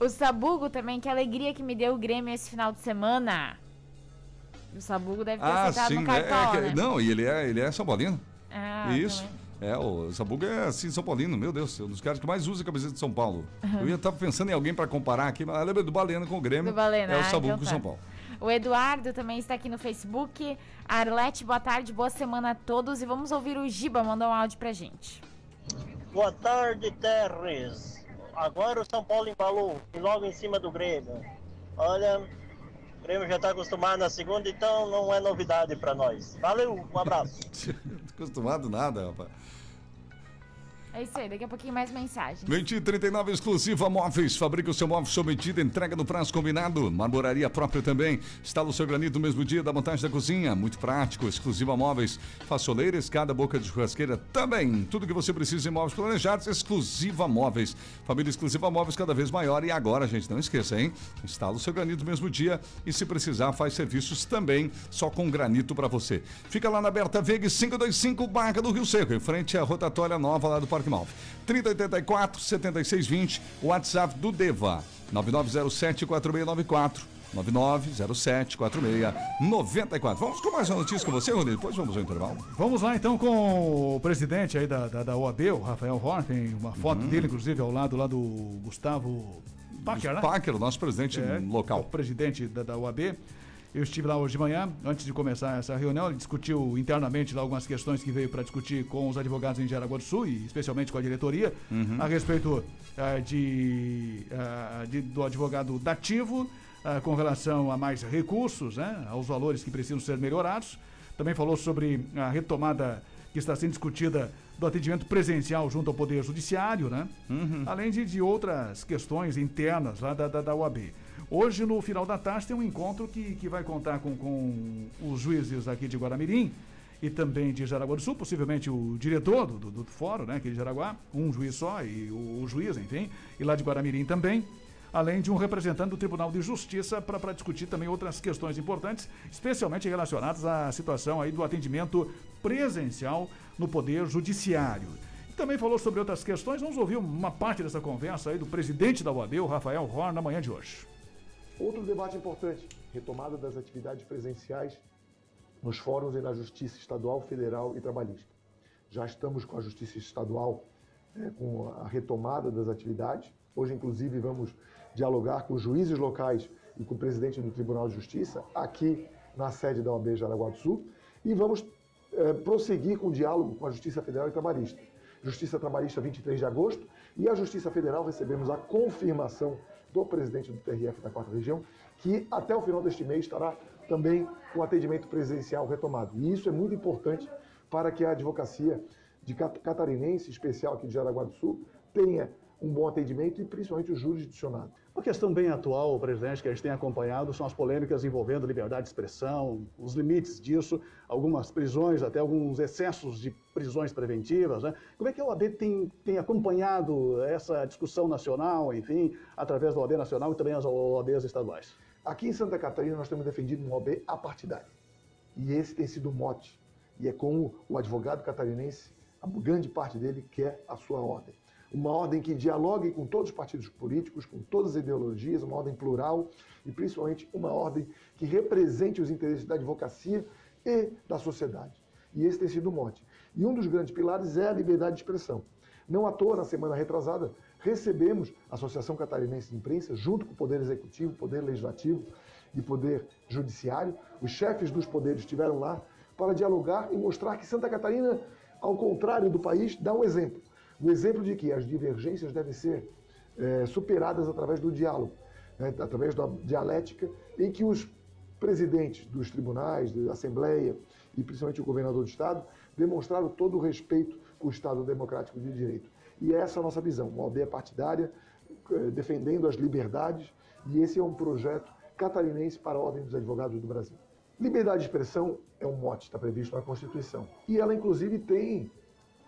O Sabugo também, que alegria que me deu o Grêmio esse final de semana. O Sabugo deve ter Ah, sim. no é- é cartão, que- né? Não, e ele é, ele é São Paulino. Ah, Isso. também. É, o Sabugo é assim, São Paulino, meu Deus, é um dos caras que mais usa a camiseta de São Paulo. Eu ia estar pensando em alguém para comparar aqui, mas lembra do Balena com o Grêmio. Do Balena, É o ah, Sabugo então com o tá. São Paulo. O Eduardo também está aqui no Facebook. Arlete, boa tarde, boa semana a todos. E vamos ouvir o Giba mandar um áudio pra gente. Boa tarde, Terres. Agora o São Paulo embalou e logo em cima do Grêmio. Olha, o Grêmio já está acostumado na segunda, então não é novidade para nós. Valeu, um abraço. Acostumado nada, rapaz. É isso aí, daqui a pouquinho mais mensagem. Mentir 39 exclusiva móveis. Fabrica o seu móvel sob medida, entrega no prazo combinado. Marmoraria própria também. Instala o seu granito no mesmo dia da montagem da cozinha. Muito prático. Exclusiva móveis. Façoleira, escada, boca de churrasqueira também. Tudo que você precisa em móveis planejados. Exclusiva móveis. Família exclusiva móveis cada vez maior. E agora, gente, não esqueça, hein? Instala o seu granito no mesmo dia. E se precisar, faz serviços também. Só com granito para você. Fica lá na Berta Veg 525, Barca do Rio Seco. Em frente à rotatória nova lá do Parque Malve. 3084 7620, WhatsApp do Deva. 9907 4694. 9907 4694. Vamos com mais uma notícia com você, Rodrigo? Depois vamos ao intervalo. Vamos lá então com o presidente aí da, da, da OAB, o Rafael Horn, tem uma foto Uhum. dele, inclusive, ao lado lá do Gustavo Packer, né? Packer, nosso presidente É, é o local. presidente da, da UAB. Eu estive lá hoje de manhã, antes de começar essa reunião, ele discutiu internamente lá algumas questões que veio para discutir com os advogados em Jaraguá do Sul e especialmente com a diretoria, Uhum. a respeito ah, de, ah, de- do advogado dativo, ah, com relação a mais recursos, né, aos valores que precisam ser melhorados. Também falou sobre a retomada que está sendo discutida do atendimento presencial junto ao Poder Judiciário, né? Além de, de outras questões internas lá da, da, da UAB. Hoje, no final da tarde, tem um encontro que, que vai contar com, com os juízes aqui de Guaramirim e também de Jaraguá do Sul, possivelmente o diretor do, do, do fórum, né, aqui de Jaraguá, um juiz só, e o, o juiz, enfim, e lá de Guaramirim também. além de um representante do Tribunal de Justiça para discutir também outras questões importantes, especialmente relacionadas à situação aí do atendimento presencial no Poder Judiciário. Também falou sobre outras questões. Vamos ouvir uma parte dessa conversa aí do presidente da UAB, o Rafael Horn, na manhã de hoje. Outro debate importante: retomada das atividades presenciais nos fóruns e na Justiça Estadual, Federal e Trabalhista. Já estamos com a Justiça Estadual é, com a retomada das atividades. Hoje, inclusive, vamos dialogar com os juízes locais e com o presidente do Tribunal de Justiça, aqui na sede da OAB Jaraguá do Sul, e vamos é, prosseguir com o diálogo com a Justiça Federal e Trabalhista. Justiça Trabalhista, 23 de agosto, e a Justiça Federal recebemos a confirmação do presidente do TRF da quarta região, que até o final deste mês estará também com atendimento presencial retomado. E isso é muito importante para que a advocacia de catarinense, especial aqui de Jaraguá do Sul, tenha um bom atendimento e principalmente o jurisdicionado. Uma questão bem atual, presidente, que a gente tem acompanhado são as polêmicas envolvendo liberdade de expressão, os limites disso, algumas prisões, até alguns excessos de prisões preventivas. Né? Como é que a OAB tem, tem acompanhado essa discussão nacional, enfim, através da OAB nacional e também as OABs estaduais? Aqui em Santa Catarina nós temos defendido uma OAB apartidária. E esse tem sido o mote. E é como o advogado catarinense, a grande parte dele quer a sua ordem uma ordem que dialogue com todos os partidos políticos, com todas as ideologias, uma ordem plural e principalmente uma ordem que represente os interesses da advocacia e da sociedade. E esse tem sido o mote. E um dos grandes pilares é a liberdade de expressão. Não à toa, na semana retrasada, recebemos a Associação Catarinense de Imprensa, junto com o Poder Executivo, Poder Legislativo e Poder Judiciário. Os chefes dos poderes estiveram lá para dialogar e mostrar que Santa Catarina, ao contrário do país, dá um exemplo o exemplo de que as divergências devem ser é, superadas através do diálogo, né, através da dialética, em que os presidentes dos tribunais, da Assembleia e principalmente o governador do Estado demonstraram todo o respeito com o Estado democrático de direito. E essa é a nossa visão, uma aldeia partidária, é, defendendo as liberdades, e esse é um projeto catarinense para a Ordem dos Advogados do Brasil. Liberdade de expressão é um mote, está previsto na Constituição. E ela, inclusive, tem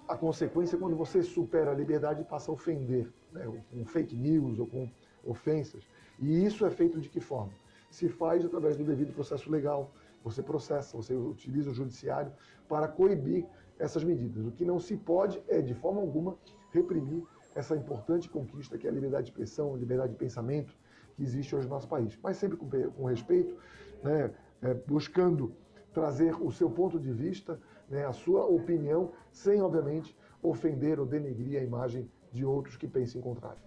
a consequência é quando você supera a liberdade e passa a ofender, né, com fake news ou com ofensas. E isso é feito de que forma? Se faz através do devido processo legal. Você processa, você utiliza o judiciário para coibir essas medidas. O que não se pode é, de forma alguma, reprimir essa importante conquista que é a liberdade de expressão, a liberdade de pensamento que existe hoje no nosso país. Mas sempre com, com respeito, né, é, buscando trazer o seu ponto de vista, né, a sua opinião, sem, obviamente, ofender ou denegrir a imagem de outros que pensem em contrário.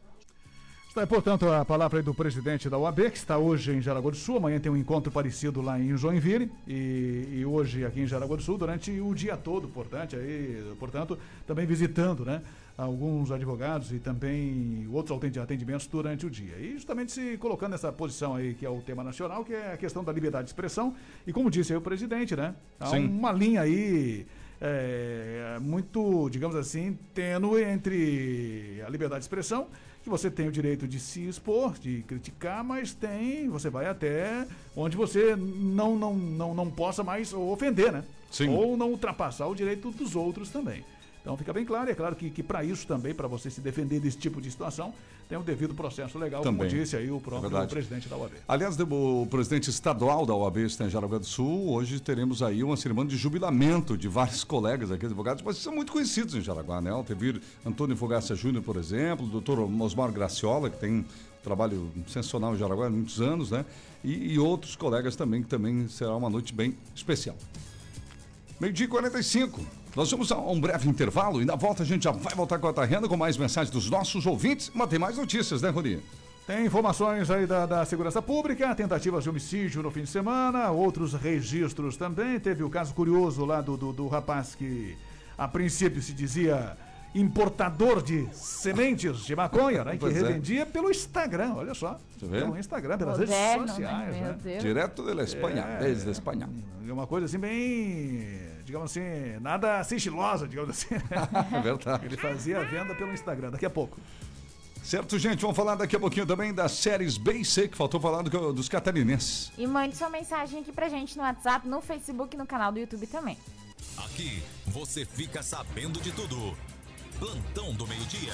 Está, portanto, a palavra do presidente da UAB, que está hoje em Jaraguá do Sul. Amanhã tem um encontro parecido lá em Joinville. E, e hoje aqui em Jaraguá do Sul, durante o dia todo, portanto, aí, portanto também visitando né, alguns advogados e também outros atendimentos durante o dia. E justamente se colocando nessa posição aí, que é o tema nacional, que é a questão da liberdade de expressão. E como disse aí o presidente, né? Há Sim. uma linha aí. É, muito, digamos assim, tênue entre a liberdade de expressão que você tem o direito de se expor, de criticar, mas tem, você vai até onde você não, não, não, não possa mais ofender, né? Sim. Ou não ultrapassar o direito dos outros também. Então fica bem claro, e é claro que, que para isso também, para você se defender desse tipo de situação, tem um devido processo legal, também. como disse aí o próprio é presidente da OAB. Aliás, o presidente estadual da OAB está em Jaraguá do Sul, hoje teremos aí uma cerimônia de jubilamento de vários colegas aqui, advogados, mas são muito conhecidos em Jaraguá, né? Teve Antônio Fogaça Júnior, por exemplo, o doutor Osmar Graciola, que tem um trabalho sensacional em Jaraguá há muitos anos, né? E, e outros colegas também, que também será uma noite bem especial. Meio-dia 45. Nós vamos a um breve intervalo e na volta a gente já vai voltar com a Tarrenda com mais mensagens dos nossos ouvintes, mas tem mais notícias, né, Rony? Tem informações aí da, da, segurança pública, tentativas de homicídio no fim de semana, outros registros também. Teve o caso curioso lá do, do, do rapaz que a princípio se dizia importador de sementes de maconha, né? que é. revendia é. pelo Instagram, olha só. Você vê? Pelo Instagram, pelas Moderno, redes sociais. Né? né? Direto da Espanha, é, desde a Espanha. É uma coisa assim bem digamos assim, nada sigilosa, digamos assim. É verdade. Ele fazia a venda pelo Instagram, daqui a pouco. Certo, gente, vamos falar daqui a pouquinho também das séries B e C, que faltou falar do, dos catarinenses. E mande sua mensagem aqui pra gente no WhatsApp, no Facebook e no canal do YouTube também. Aqui você fica sabendo de tudo. Plantão do meio-dia.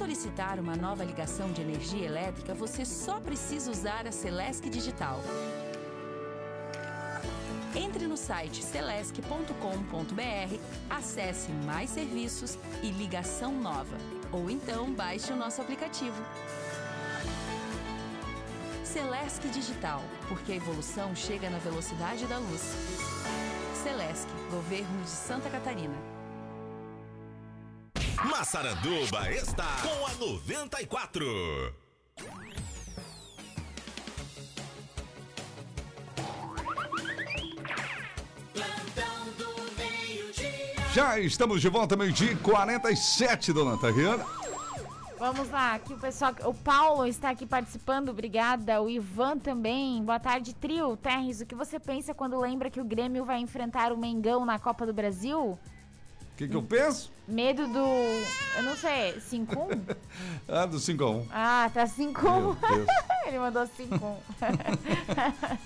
Solicitar uma nova ligação de energia elétrica, você só precisa usar a Celesc Digital. Entre no site celesc.com.br, acesse mais serviços e ligação nova. Ou então baixe o nosso aplicativo. Celesc Digital, porque a evolução chega na velocidade da luz. Celesc, Governo de Santa Catarina. Massaranduba está com a 94. Já estamos de volta, meio-dia e 47, dona Tariana. Vamos lá, aqui o pessoal. O Paulo está aqui participando, obrigada. O Ivan também. Boa tarde, trio. Terres, o que você pensa quando lembra que o Grêmio vai enfrentar o Mengão na Copa do Brasil? O que, que eu penso? Medo do. Eu não sei, 5-1? Ah, do 5x1. Ah, tá 5-1. Meu Deus. Ele mandou 5-1.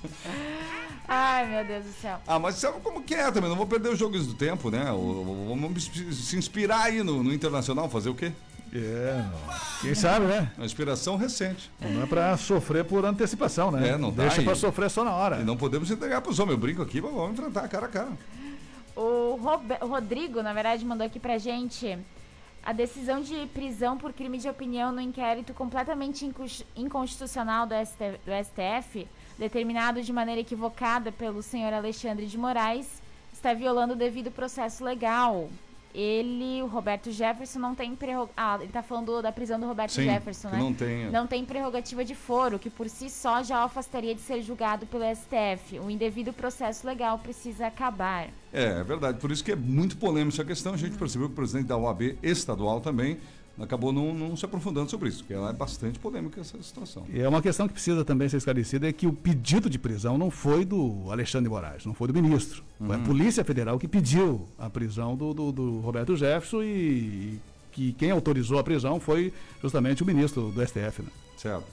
Ai, meu Deus do céu. Ah, mas sabe como que é também? Não vou perder os jogos do tempo, né? Vamos se inspirar aí no, no Internacional, fazer o quê? É, não. Quem sabe, né? Uma inspiração recente. Não é pra sofrer por antecipação, né? É, não dá. Deixa e- pra sofrer só na hora. E não podemos entregar pros homens. Eu brinco aqui, mas vamos enfrentar cara a cara. O o Rodrigo, na verdade, mandou aqui pra gente a decisão de prisão por crime de opinião no inquérito completamente inconstitucional do, ST do STF, determinado de maneira equivocada pelo senhor Alexandre de Moraes, está violando o devido processo legal. Ele, o Roberto Jefferson, não tem prerrogativa. Ah, ele tá falando da prisão do Roberto Sim, Jefferson, né? não tem, é. Não tem prerrogativa de foro, que por si só já afastaria de ser julgado pelo STF. O indevido processo legal precisa acabar. É, é verdade. Por isso que é muito polêmica essa questão. A gente percebeu que o presidente da OAB estadual também acabou não, não se aprofundando sobre isso, porque ela é bastante polêmica essa situação. E é uma questão que precisa também ser esclarecida, é que o pedido de prisão não foi do Alexandre Moraes, não foi do ministro. Foi a Uhum. Polícia Federal que pediu a prisão do, do- do Roberto Jefferson e que quem autorizou a prisão foi justamente o ministro do STF. Né? Certo.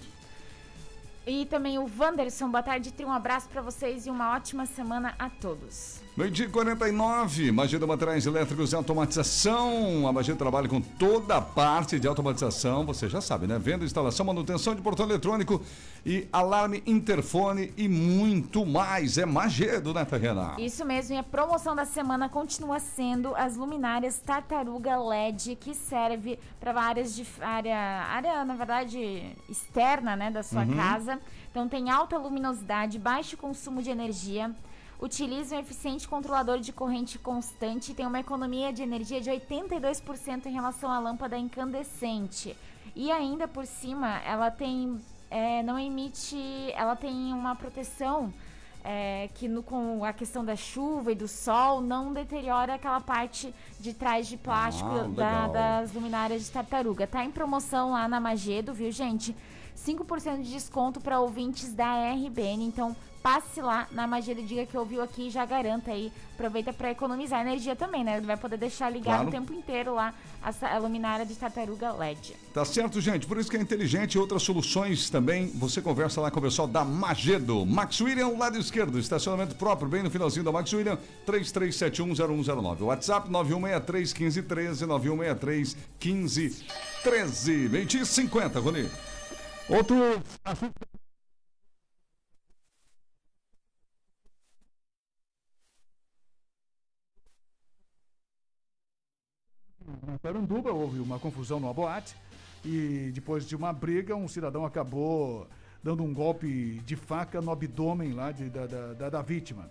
E também o Wanderson, boa tarde, um abraço pra vocês e uma ótima semana a todos. Meio-dia e 49, Magia de Materiais Elétricos e Automatização. A Magia trabalha com toda a parte de automatização, você já sabe, né? Venda, instalação, manutenção de portão eletrônico e alarme, interfone e muito mais. É Magedo, né, Terrena? Isso mesmo, e a promoção da semana continua sendo as luminárias Tartaruga LED, que serve para áreas de área, área, na verdade, externa, né, da sua Uhum. casa. Então tem alta luminosidade, baixo consumo de energia. Utiliza um eficiente controlador de corrente constante e tem uma economia de energia de 82% em relação à lâmpada incandescente. E ainda por cima, ela tem. é, não emite. Ela tem uma proteção é, que no, com a questão da chuva e do sol não deteriora aquela parte de trás de plástico Ah, da- das luminárias de tartaruga. Tá em promoção lá na Magedo, viu, gente? 5% de desconto para ouvintes da RBN. Então, passe lá na Magedo e diga que ouviu aqui e já garanta aí. Aproveita para economizar energia também, né? Ele vai poder deixar ligado Claro. o tempo inteiro lá a, luminária de tartaruga LED. Tá certo, gente. Por isso que é inteligente. Outras soluções também. Você conversa lá com o pessoal da Magedo. Max William, lado esquerdo. Estacionamento próprio, bem no finalzinho da Max William. 33710109. WhatsApp 9163 1513. 9163 1513. 20 e 50, Rony. Outro assunto. Em Paranduba houve uma confusão numa boate e depois de uma briga um cidadão acabou dando um golpe de faca no abdômen lá de- da, da- da- vítima.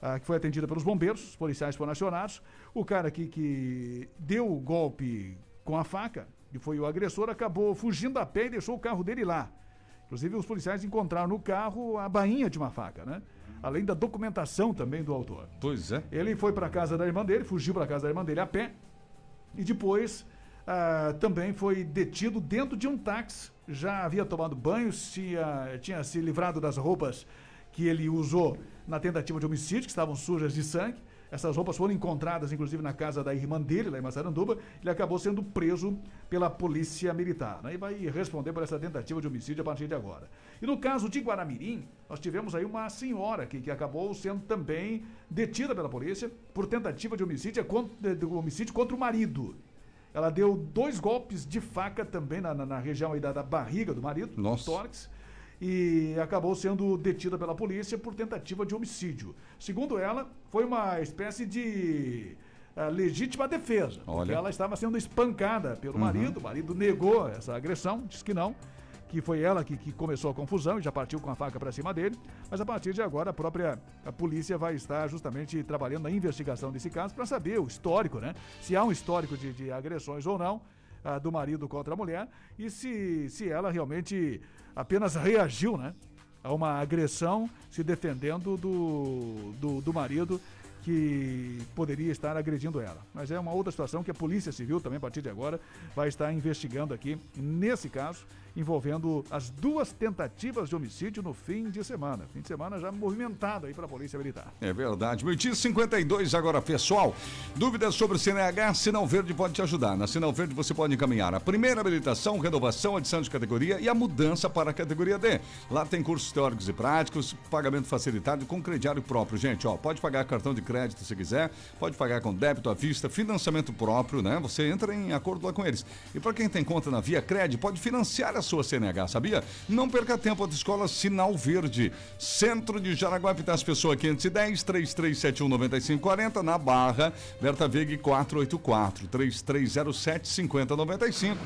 ah, que foi atendida pelos bombeiros, os policiais foram acionados. O cara que, que deu o golpe com a faca, que foi o agressor, acabou fugindo a pé e deixou o carro dele lá. Inclusive, os policiais encontraram no carro a bainha de uma faca, né? Além da documentação também do autor. Pois é. Ele foi para casa da irmã dele, fugiu para casa da irmã dele a pé e depois ah, também foi detido dentro de um táxi. Já havia tomado banho, se, ah, tinha se livrado das roupas que ele usou na tentativa de homicídio, que estavam sujas de sangue. Essas roupas foram encontradas, inclusive, na casa da irmã dele, lá em Massaranduba. Ele acabou sendo preso pela polícia militar. Né? E vai responder por essa tentativa de homicídio a partir de agora. E no caso de Guaramirim, nós tivemos aí uma senhora que, que acabou sendo também detida pela polícia por tentativa de homicídio, contra, de homicídio contra o marido. Ela deu dois golpes de faca também na, na, na região aí da, da barriga do marido, Nossa. tórax, e acabou sendo detida pela polícia por tentativa de homicídio. Segundo ela, foi uma espécie de ah, legítima defesa, porque Olha. ela estava sendo espancada pelo Uhum. marido, o marido negou essa agressão, disse que não, que foi ela que, que começou a confusão e já partiu com a faca para cima dele. Mas a partir de agora, a própria a polícia vai estar justamente trabalhando na investigação desse caso para saber o histórico, né? Se há um histórico de, de agressões ou não ah, do marido contra a mulher e se, se ela realmente apenas reagiu, né? A uma agressão se defendendo do, do, do marido que poderia estar agredindo ela. Mas é uma outra situação que a Polícia Civil também, a partir de agora, vai estar investigando aqui, nesse caso, envolvendo as duas tentativas de homicídio no fim de semana. Fim de semana já movimentado aí para a Polícia Militar. É verdade. Meio-dia e 52 agora, pessoal. Dúvidas sobre CNH? Sinal Verde pode te ajudar. Na Sinal Verde você pode encaminhar a primeira habilitação, renovação, adição de categoria e a mudança para a categoria D. Lá tem cursos teóricos e práticos, pagamento facilitado com crediário próprio. Gente, ó, pode pagar cartão de crédito se quiser, pode pagar com débito à vista, financiamento próprio, né? Você entra em acordo lá com eles. E para quem tem conta na Via Cred, pode financiar a sua CNH, sabia? Não perca tempo, a escola Sinal Verde. Centro de Jaraguá, Pitas Pessoa 510 3371 9540 na Barra, Berta Veg 484 3307 5095.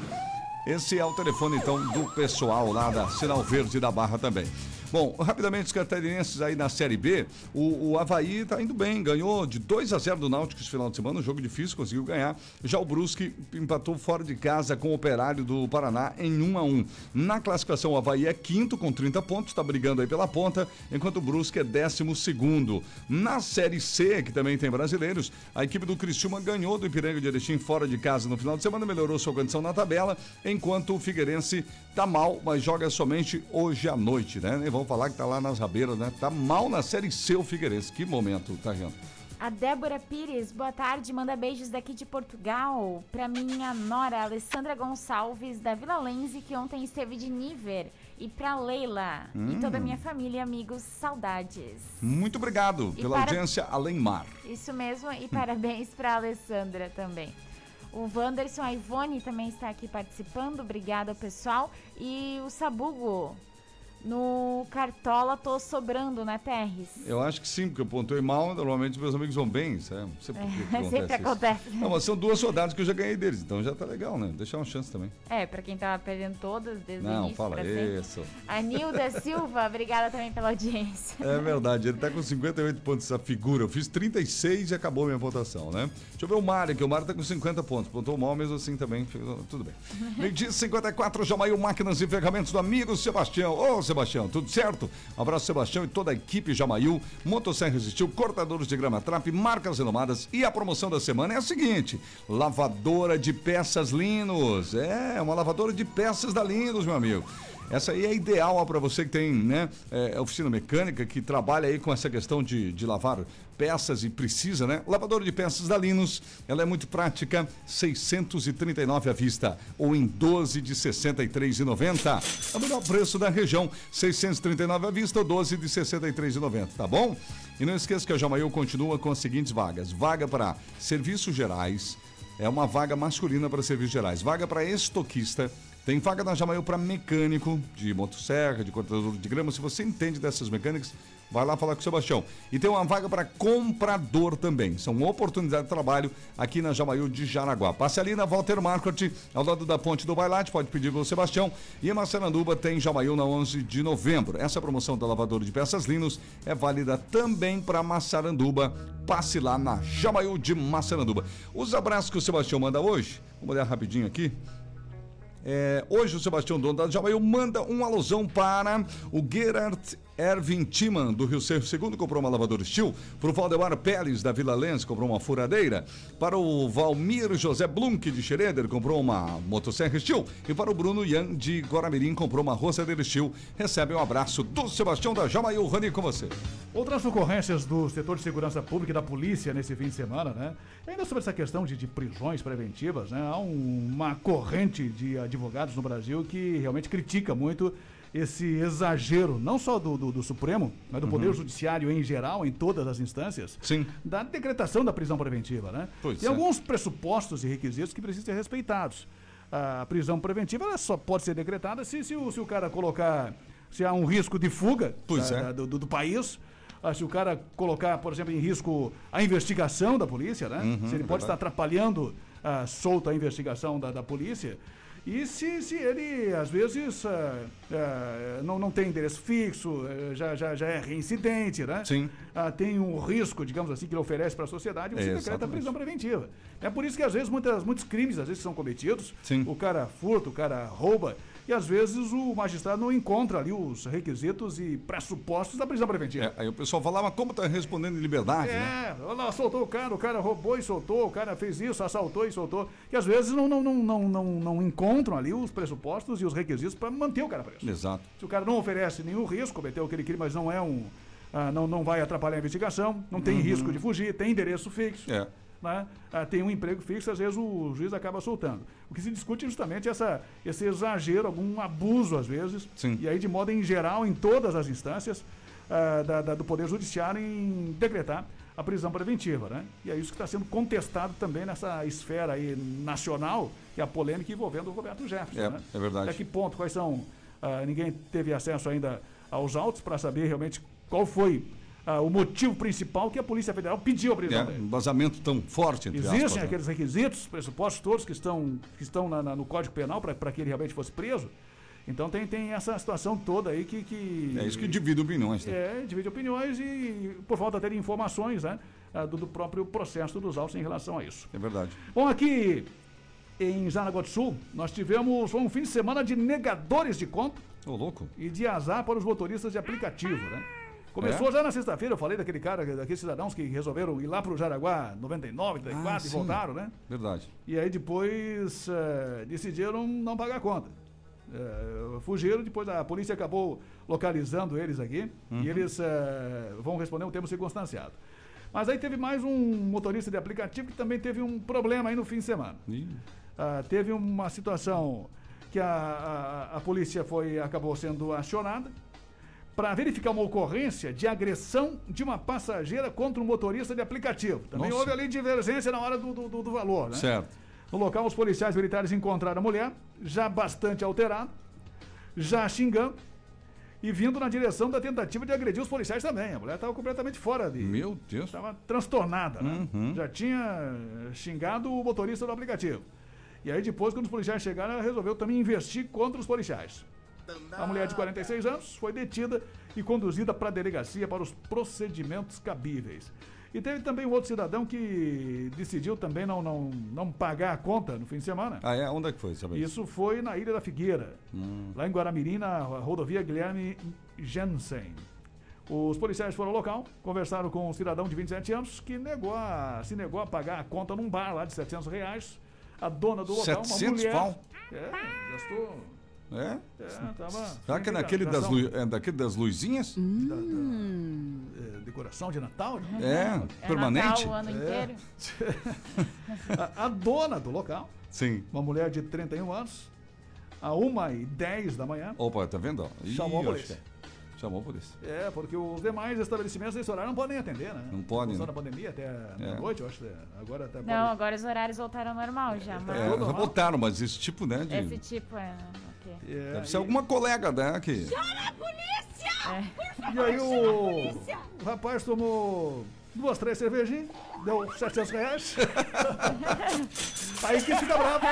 Esse é o telefone, então, do pessoal lá da Sinal Verde da Barra também. Bom, rapidamente, os catarinenses aí na Série B, o, o Havaí tá indo bem, ganhou de 2 a 0 do Náutico esse final de semana, um jogo difícil, conseguiu ganhar. Já o Brusque empatou fora de casa com o Operário do Paraná em 1 a 1 Na classificação, o Havaí é quinto com 30 pontos, está brigando aí pela ponta, enquanto o Brusque é décimo segundo. Na Série C, que também tem brasileiros, a equipe do Criciúma ganhou do Ipiranga de Erechim fora de casa no final de semana, melhorou sua condição na tabela, enquanto o Figueirense tá mal, mas joga somente hoje à noite, né? Vamos falar que tá lá nas rabeiras, né? Tá mal na Série C o Figueirense. Que momento, tá vendo? A Débora Pires, boa tarde, manda beijos daqui de Portugal pra minha nora Alessandra Gonçalves da Vila Lense, que ontem esteve de Níver, e pra Leila e Hum. toda a minha família, amigos, saudades. Muito obrigado E pela para- audiência Além Mar. Isso mesmo, e parabéns pra Alessandra também. O Wanderson, a Ivone também está aqui participando, obrigada pessoal. E o Sabugo, no Cartola tô sobrando, né, Terres? Eu acho que sim, porque eu pontuei mal, normalmente meus amigos vão bem, sabe? Não sei por que que É, acontece sempre isso. acontece. Não, mas são duas rodadas que eu já ganhei deles, então já tá legal, né? Deixar uma chance também. É, pra quem tava perdendo todas desde o Não, início fala pra sempre. isso. A Nilda Silva, obrigada também pela audiência. É verdade, ele tá com 58 pontos essa figura. Eu fiz 36 e acabou minha votação, né? Deixa eu ver o Mário, que o Mário tá com 50 pontos. Pontou mal mesmo assim também. Tudo bem. Meio-dia e 54, Jamail Máquinas e Ferramentas do amigo Sebastião. Ô, Sebastião, tudo certo? Abraço, Sebastião e toda a equipe Jamail. Motosserra Resistiu, cortadores de grama trap, marcas renomadas. E a promoção da semana é a seguinte: lavadora de peças Linus. É, uma lavadora de peças da Linus, meu amigo. Essa aí é ideal para você que tem, né, é, oficina mecânica, que trabalha aí com essa questão de, de lavar peças e precisa, né? Lavadora de peças da Linus, ela é muito prática, 639 à vista ou em 12 de 63,90. É o melhor preço da região, 639 à vista ou 12 de 63,90, tá bom? E não esqueça que a Jamail continua com as seguintes vagas: vaga para serviços gerais, é uma vaga masculina para serviços gerais, vaga para estoquista, tem vaga na Jamail para mecânico de motosserra, de cortador de grama. Se você entende dessas mecânicas, vai lá falar com o Sebastião. E tem uma vaga para comprador também. São oportunidades de trabalho aqui na Jamail de Jaraguá. Passe ali na Walter Market, ao lado da ponte do Bailate, pode pedir com o Sebastião. E em Massaranduba tem Jamail na 11 de novembro. Essa promoção da lavadora de peças Linus é válida também para Massaranduba. Passe lá na Jamail de Massaranduba. Os abraços que o Sebastião manda hoje, vamos olhar rapidinho aqui. É, hoje o Sebastião Dono da Jamail manda um alusão para o Gerard Ervin Timan, do Rio Cerro Segundo, comprou uma lavadora Steel. Para o Valdemar Pérez, da Vila Lens, comprou uma furadeira. Para o Valmir José Blunk, de Schroeder, comprou uma motosserra Steel. E para o Bruno Ian, de Guaramirim, comprou uma roçadeira Steel. Recebe um abraço do Sebastião da Jama e o Rani com você. Outras ocorrências do setor de segurança pública e da polícia nesse fim de semana, né? Ainda sobre essa questão de, de prisões preventivas, né? Há um- uma corrente de advogados no Brasil que realmente critica muito esse exagero, não só do, do- do Supremo, mas do Poder Uhum. Judiciário em geral, em todas as instâncias, Sim. da decretação da prisão preventiva, né? Pois Tem é. alguns pressupostos e requisitos que precisam ser respeitados. A prisão preventiva ela só pode ser decretada se, se, o, se o cara colocar, se há um risco de fuga da- é. da- do, do- país, ah, se o cara colocar, por exemplo, em risco a investigação da polícia, né? Uhum, se ele é pode estar atrapalhando ah, solta a investigação da, da polícia. E se, se ele, às vezes, ah, ah, não, não tem endereço fixo, eh, já, já, já é reincidente, né? Sim. Ah, tem um risco, digamos assim, que ele oferece para a sociedade, você É, decreta a exatamente. prisão preventiva. É por isso que, às vezes, muitas, muitos crimes, às vezes, são cometidos, o cara furta, o cara rouba, e, às vezes, o magistrado não encontra ali os requisitos e pressupostos da prisão preventiva. É, aí o pessoal falava como tá respondendo em liberdade, né? É, olha lá, soltou o cara, o cara roubou e soltou, o cara fez isso, assaltou e soltou. Que às vezes não, não, não, não, não, não encontram ali os pressupostos e os requisitos para manter o cara preso. Exato. Se o cara não oferece nenhum risco, cometeu aquele crime, mas não é um. ah, não, não vai atrapalhar a investigação, não tem Uhum. risco de fugir, tem endereço fixo. É. né? Ah, tem um emprego fixo, às vezes o juiz acaba soltando. O que se discute é justamente essa, esse exagero, algum abuso às vezes, e aí de modo em geral, em todas as instâncias ah, da- da- do Poder Judiciário em decretar a prisão preventiva. Né? E é isso que está sendo contestado também nessa esfera aí nacional, que é a polêmica envolvendo o Roberto Jefferson. É, né? é verdade. Até que ponto, quais são... ah, ninguém teve acesso ainda aos autos para saber realmente qual foi ah, o motivo principal que a Polícia Federal pediu a prisão É, dele. um vazamento tão forte, entre Existem aspas. né? aqueles requisitos, pressupostos todos que estão, que estão na- na- no Código Penal para que ele realmente fosse preso. Então tem, tem essa situação toda aí que. que É isso que divide opiniões, né? É, divide opiniões e por falta até de informações né, ah, do, do próprio processo dos autos em relação a isso. É verdade. Bom, aqui em Jaraguá do Sul, nós tivemos um fim de semana de negadores de conta Ô, louco. e de azar para os motoristas de aplicativo, né? Começou É? já na sexta-feira, eu falei daquele cara, daqueles cidadãos que resolveram ir lá para o Jaraguá 99, 94 Ah, e sim. voltaram, né? Verdade. E aí depois eh, decidiram não pagar a conta. Eh, fugiram, depois a polícia acabou localizando eles aqui Uhum. e eles eh, vão responder um termo circunstanciado. Mas aí teve mais um motorista de aplicativo que também teve um problema aí no fim de semana. Ah, teve uma situação que a, a, a polícia foi, acabou sendo acionada para verificar uma ocorrência de agressão de uma passageira contra um motorista de aplicativo. Também Nossa. houve ali divergência na hora do, do, do- valor, né? Certo. No local, os policiais militares encontraram a mulher, já bastante alterada, já xingando e vindo na direção da tentativa de agredir os policiais também. A mulher estava completamente fora de. Meu Deus. Estava transtornada, né? Uhum. Já tinha eh, xingado o motorista do aplicativo. E aí, depois, quando os policiais chegaram, ela resolveu também investir contra os policiais. A mulher de 46 anos foi detida e conduzida para a delegacia para os procedimentos cabíveis. E teve também um outro cidadão que decidiu também não, não, não pagar a conta no fim de semana. Ah, é? Onde é que foi? Sabe? Isso foi na Ilha da Figueira, Hum. lá em Guaramirim, na rodovia Guilherme Jensen. Os policiais foram ao local, conversaram com um cidadão de 27 anos que negou a- se negou a pagar a conta num bar lá de 700 reais. A dona do local, uma 700 mulher... pau? É, gastou... É? É, tava... Será que é naquele das, lu- é daquele das luzinhas? da- da- é, decoração de Natal, né? É, É permanente? Natal o ano É. inteiro. a, a dona do local, Sim. uma mulher de 31 anos, a 1h10 da manhã, Opa, tá vendo? Ih, Chamou a polícia. Chamou a polícia. É, porque os demais estabelecimentos nesse horário não podem atender, né? Não podem, né? da pandemia até É. meia-noite, eu acho. que Agora até Não, agora os horários voltaram ao normal já, mas... É, já botaram, mas esse tipo, né? De, Esse tipo é... ok. deve ser alguma colega, né? Que... Chama a polícia! E aí o, o rapaz tomou duas, três cervejinhas, deu 700 reais. aí que fica bravo.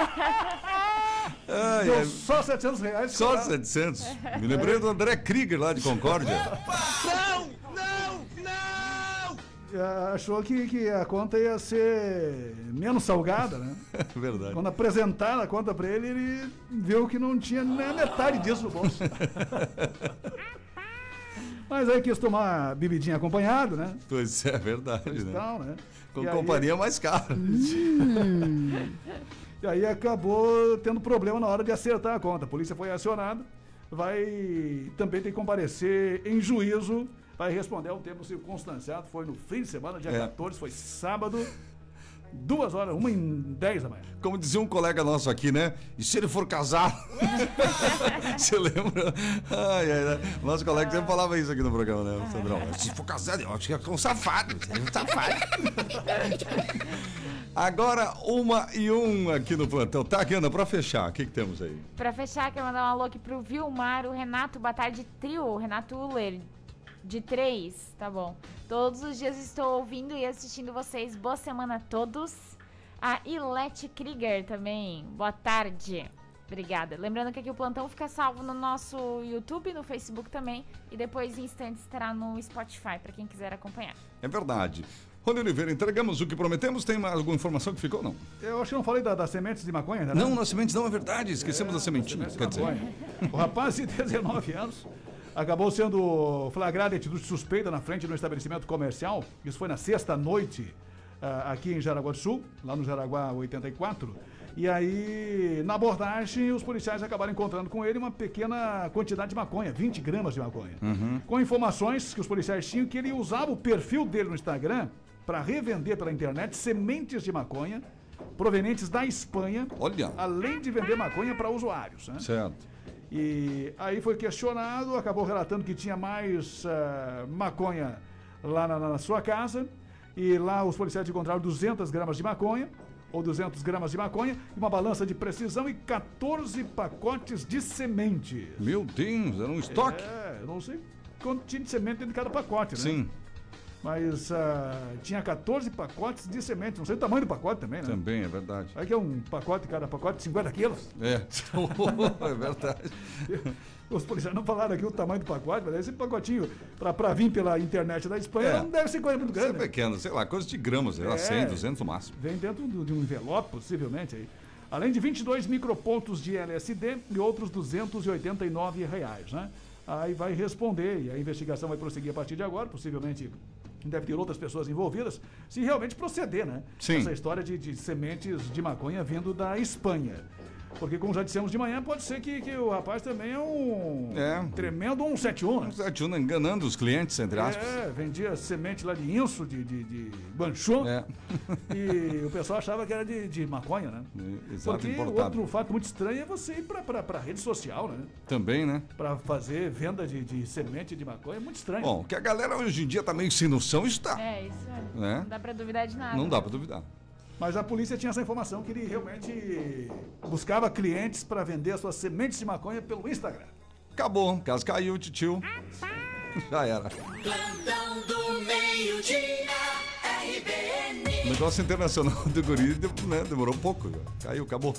Ai, deu ai. só 700 reais. Só cara. 700. Me lembrei do André Krieger lá de Concórdia. Não! Achou que, que a conta ia ser menos salgada, né? Verdade. Quando apresentaram a conta pra ele, ele viu que não tinha nem a metade disso no bolso. Mas aí quis tomar bebidinha acompanhado, né? Pois é, verdade, né? Então, né? Com E aí- companhia mais cara. E aí acabou tendo problema na hora de acertar a conta. A polícia foi acionada, vai também ter que comparecer em juízo, vai responder ao tempo circunstanciado. Foi no fim de semana, dia É. 14, foi sábado, duas horas, uma em dez da manhã. Como dizia um colega nosso aqui, né? E se ele for casar? Você lembra? Ai, ai, ai. Nosso colega sempre falava isso aqui no programa, né, Sandrão? Se for casado, eu acho que é um safado. É um safado. Agora, uma e um aqui no plantão. Tá, Ana, pra fechar, o que, que temos aí? Pra fechar, quero mandar um alô aqui pro Vilmar, o Renato Batalha de Trio, o Renato Uller, de três, tá bom. Todos os dias estou ouvindo e assistindo vocês. Boa semana a todos. A Ilete Krieger também, boa tarde. Obrigada. Lembrando que aqui o plantão fica salvo no nosso YouTube, no Facebook também. E depois, em instantes, estará no Spotify, pra quem quiser acompanhar. É verdade. Rony Oliveira, entregamos o que prometemos? Tem mais alguma informação que ficou? Não. Eu acho que não falei da- das sementes de maconha né? Não, nas sementes não é verdade. Esquecemos da sementinha. Quer dizer. O rapaz de 19 anos acabou sendo flagrado em atitude suspeita na frente de um estabelecimento comercial. Isso foi na sexta noite, ah, aqui em Jaraguá do Sul, lá no Jaraguá 84. E aí, na abordagem, os policiais acabaram encontrando com ele uma pequena quantidade de maconha, 20 gramas de maconha. Uhum. Com informações que os policiais tinham que ele usava o perfil dele no Instagram para revender pela internet sementes de maconha provenientes da Espanha, Olha. além de vender maconha para usuários. Né? certo. E aí foi questionado, acabou relatando que tinha mais ah, maconha lá na, na sua casa. E lá os policiais encontraram 200 gramas de maconha, ou 200 gramas de maconha, uma balança de precisão e 14 pacotes de semente. Meu Deus, era um estoque? É, não sei quanto tinha de semente dentro de cada pacote, né? Sim, Mas ah, tinha 14 pacotes de semente, não sei o tamanho do pacote também, né? também é verdade. Aí que é um pacote, cada pacote, 50 quilos. É, é verdade. Os policiais não falaram aqui o tamanho do pacote, mas esse pacotinho para vir pela internet da Espanha É. não deve ser coisa muito Isso é grande. né? pequeno, sei lá, coisa de gramas, sei lá, É. 100, 200 no máximo. Vem dentro de um envelope, possivelmente. Aí. Além de 22 micropontos de LSD e outros 289 reais, né? Aí vai responder e a investigação vai prosseguir a partir de agora, possivelmente deve ter outras pessoas envolvidas, se realmente proceder, né? Sim. Essa história de, de sementes de maconha vindo da Espanha. Porque, como já dissemos de manhã, pode ser que, que o rapaz também é um É. tremendo 171, né? Satuna enganando os clientes, entre aspas. É, vendia semente lá de inso, de, de, de banchô. É. E o pessoal achava que era de, de maconha, né? Exato, Porque importado. outro fato muito estranho é você ir pra rede social, né? Também, né? Pra fazer venda de, de semente de maconha. É muito estranho. Bom, que a galera hoje em dia tá meio sem noção, está. É, isso é. Né? Não dá pra duvidar de nada. Não dá pra duvidar. Mas a polícia tinha essa informação que ele realmente buscava clientes para vender as suas sementes de maconha pelo Instagram. Acabou, caso caiu, titio. Já era. Plantão do meio-dia, RBN. O negócio internacional do guri né, demorou um pouco. Caiu, acabou.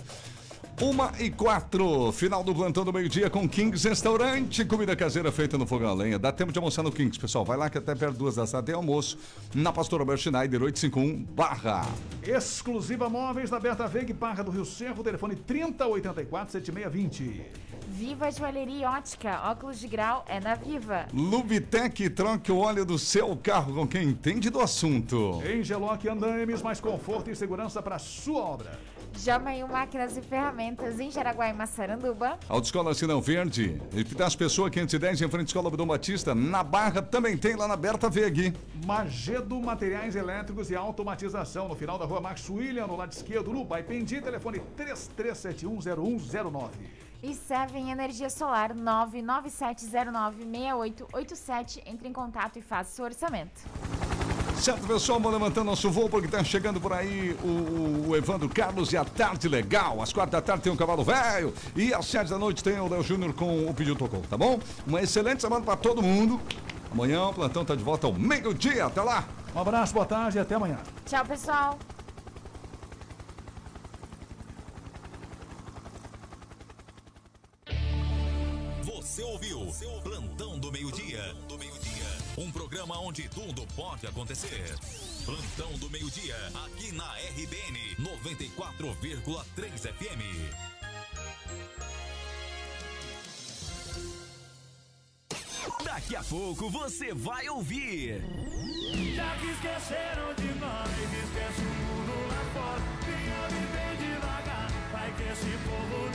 Uma e quatro, final do plantão do meio-dia com Kings Restaurante, comida caseira feita no fogão a lenha. Dá tempo de almoçar no Kings, pessoal. Vai lá que até perto duas da tarde tem almoço na Pastora Albert Schneider 851 barra. Exclusiva Móveis da Berta Veiga, Barra do Rio Cerro, telefone 3084 7620. Viva Joalheria Ótica, óculos de grau é na Viva. Lubitec, troque o óleo do seu carro com quem entende do assunto. Em Geloc Andames, mais conforto e segurança para sua obra. Jamail Máquinas e Ferramentas em Jaraguá e Massaranduba. Autoescola Sinão Verde, Epitácio Pessoa 510 em frente à Escola Dom Batista. Na Barra também tem lá na Berta Veg. Magedo Materiais Elétricos e Automatização, no final da rua Max William, no lado esquerdo, no Baipendi, telefone 33710109. E Seven Energia Solar 997096887. Entre em contato e faça seu orçamento. Certo, pessoal, vamos levantando nosso voo porque tá chegando por aí o, o- Evandro Carlos e a tarde legal. Às quatro da tarde tem o Cavalo Velho e às sete da noite tem o Léo Júnior com o Pedido Tocou, tá bom? Uma excelente semana para todo mundo. Amanhã o plantão tá de volta ao meio-dia. Até lá! Um abraço, boa tarde e até amanhã. Tchau, pessoal. Você ouviu Plantão do Meio-Dia. Um programa onde tudo pode acontecer. Plantão do meio-dia, aqui na RBN 94,3 FM. Daqui a pouco você vai ouvir. Já que esqueceram de nós, esquece o mundo lá fora. Venha viver devagar, vai que esse povo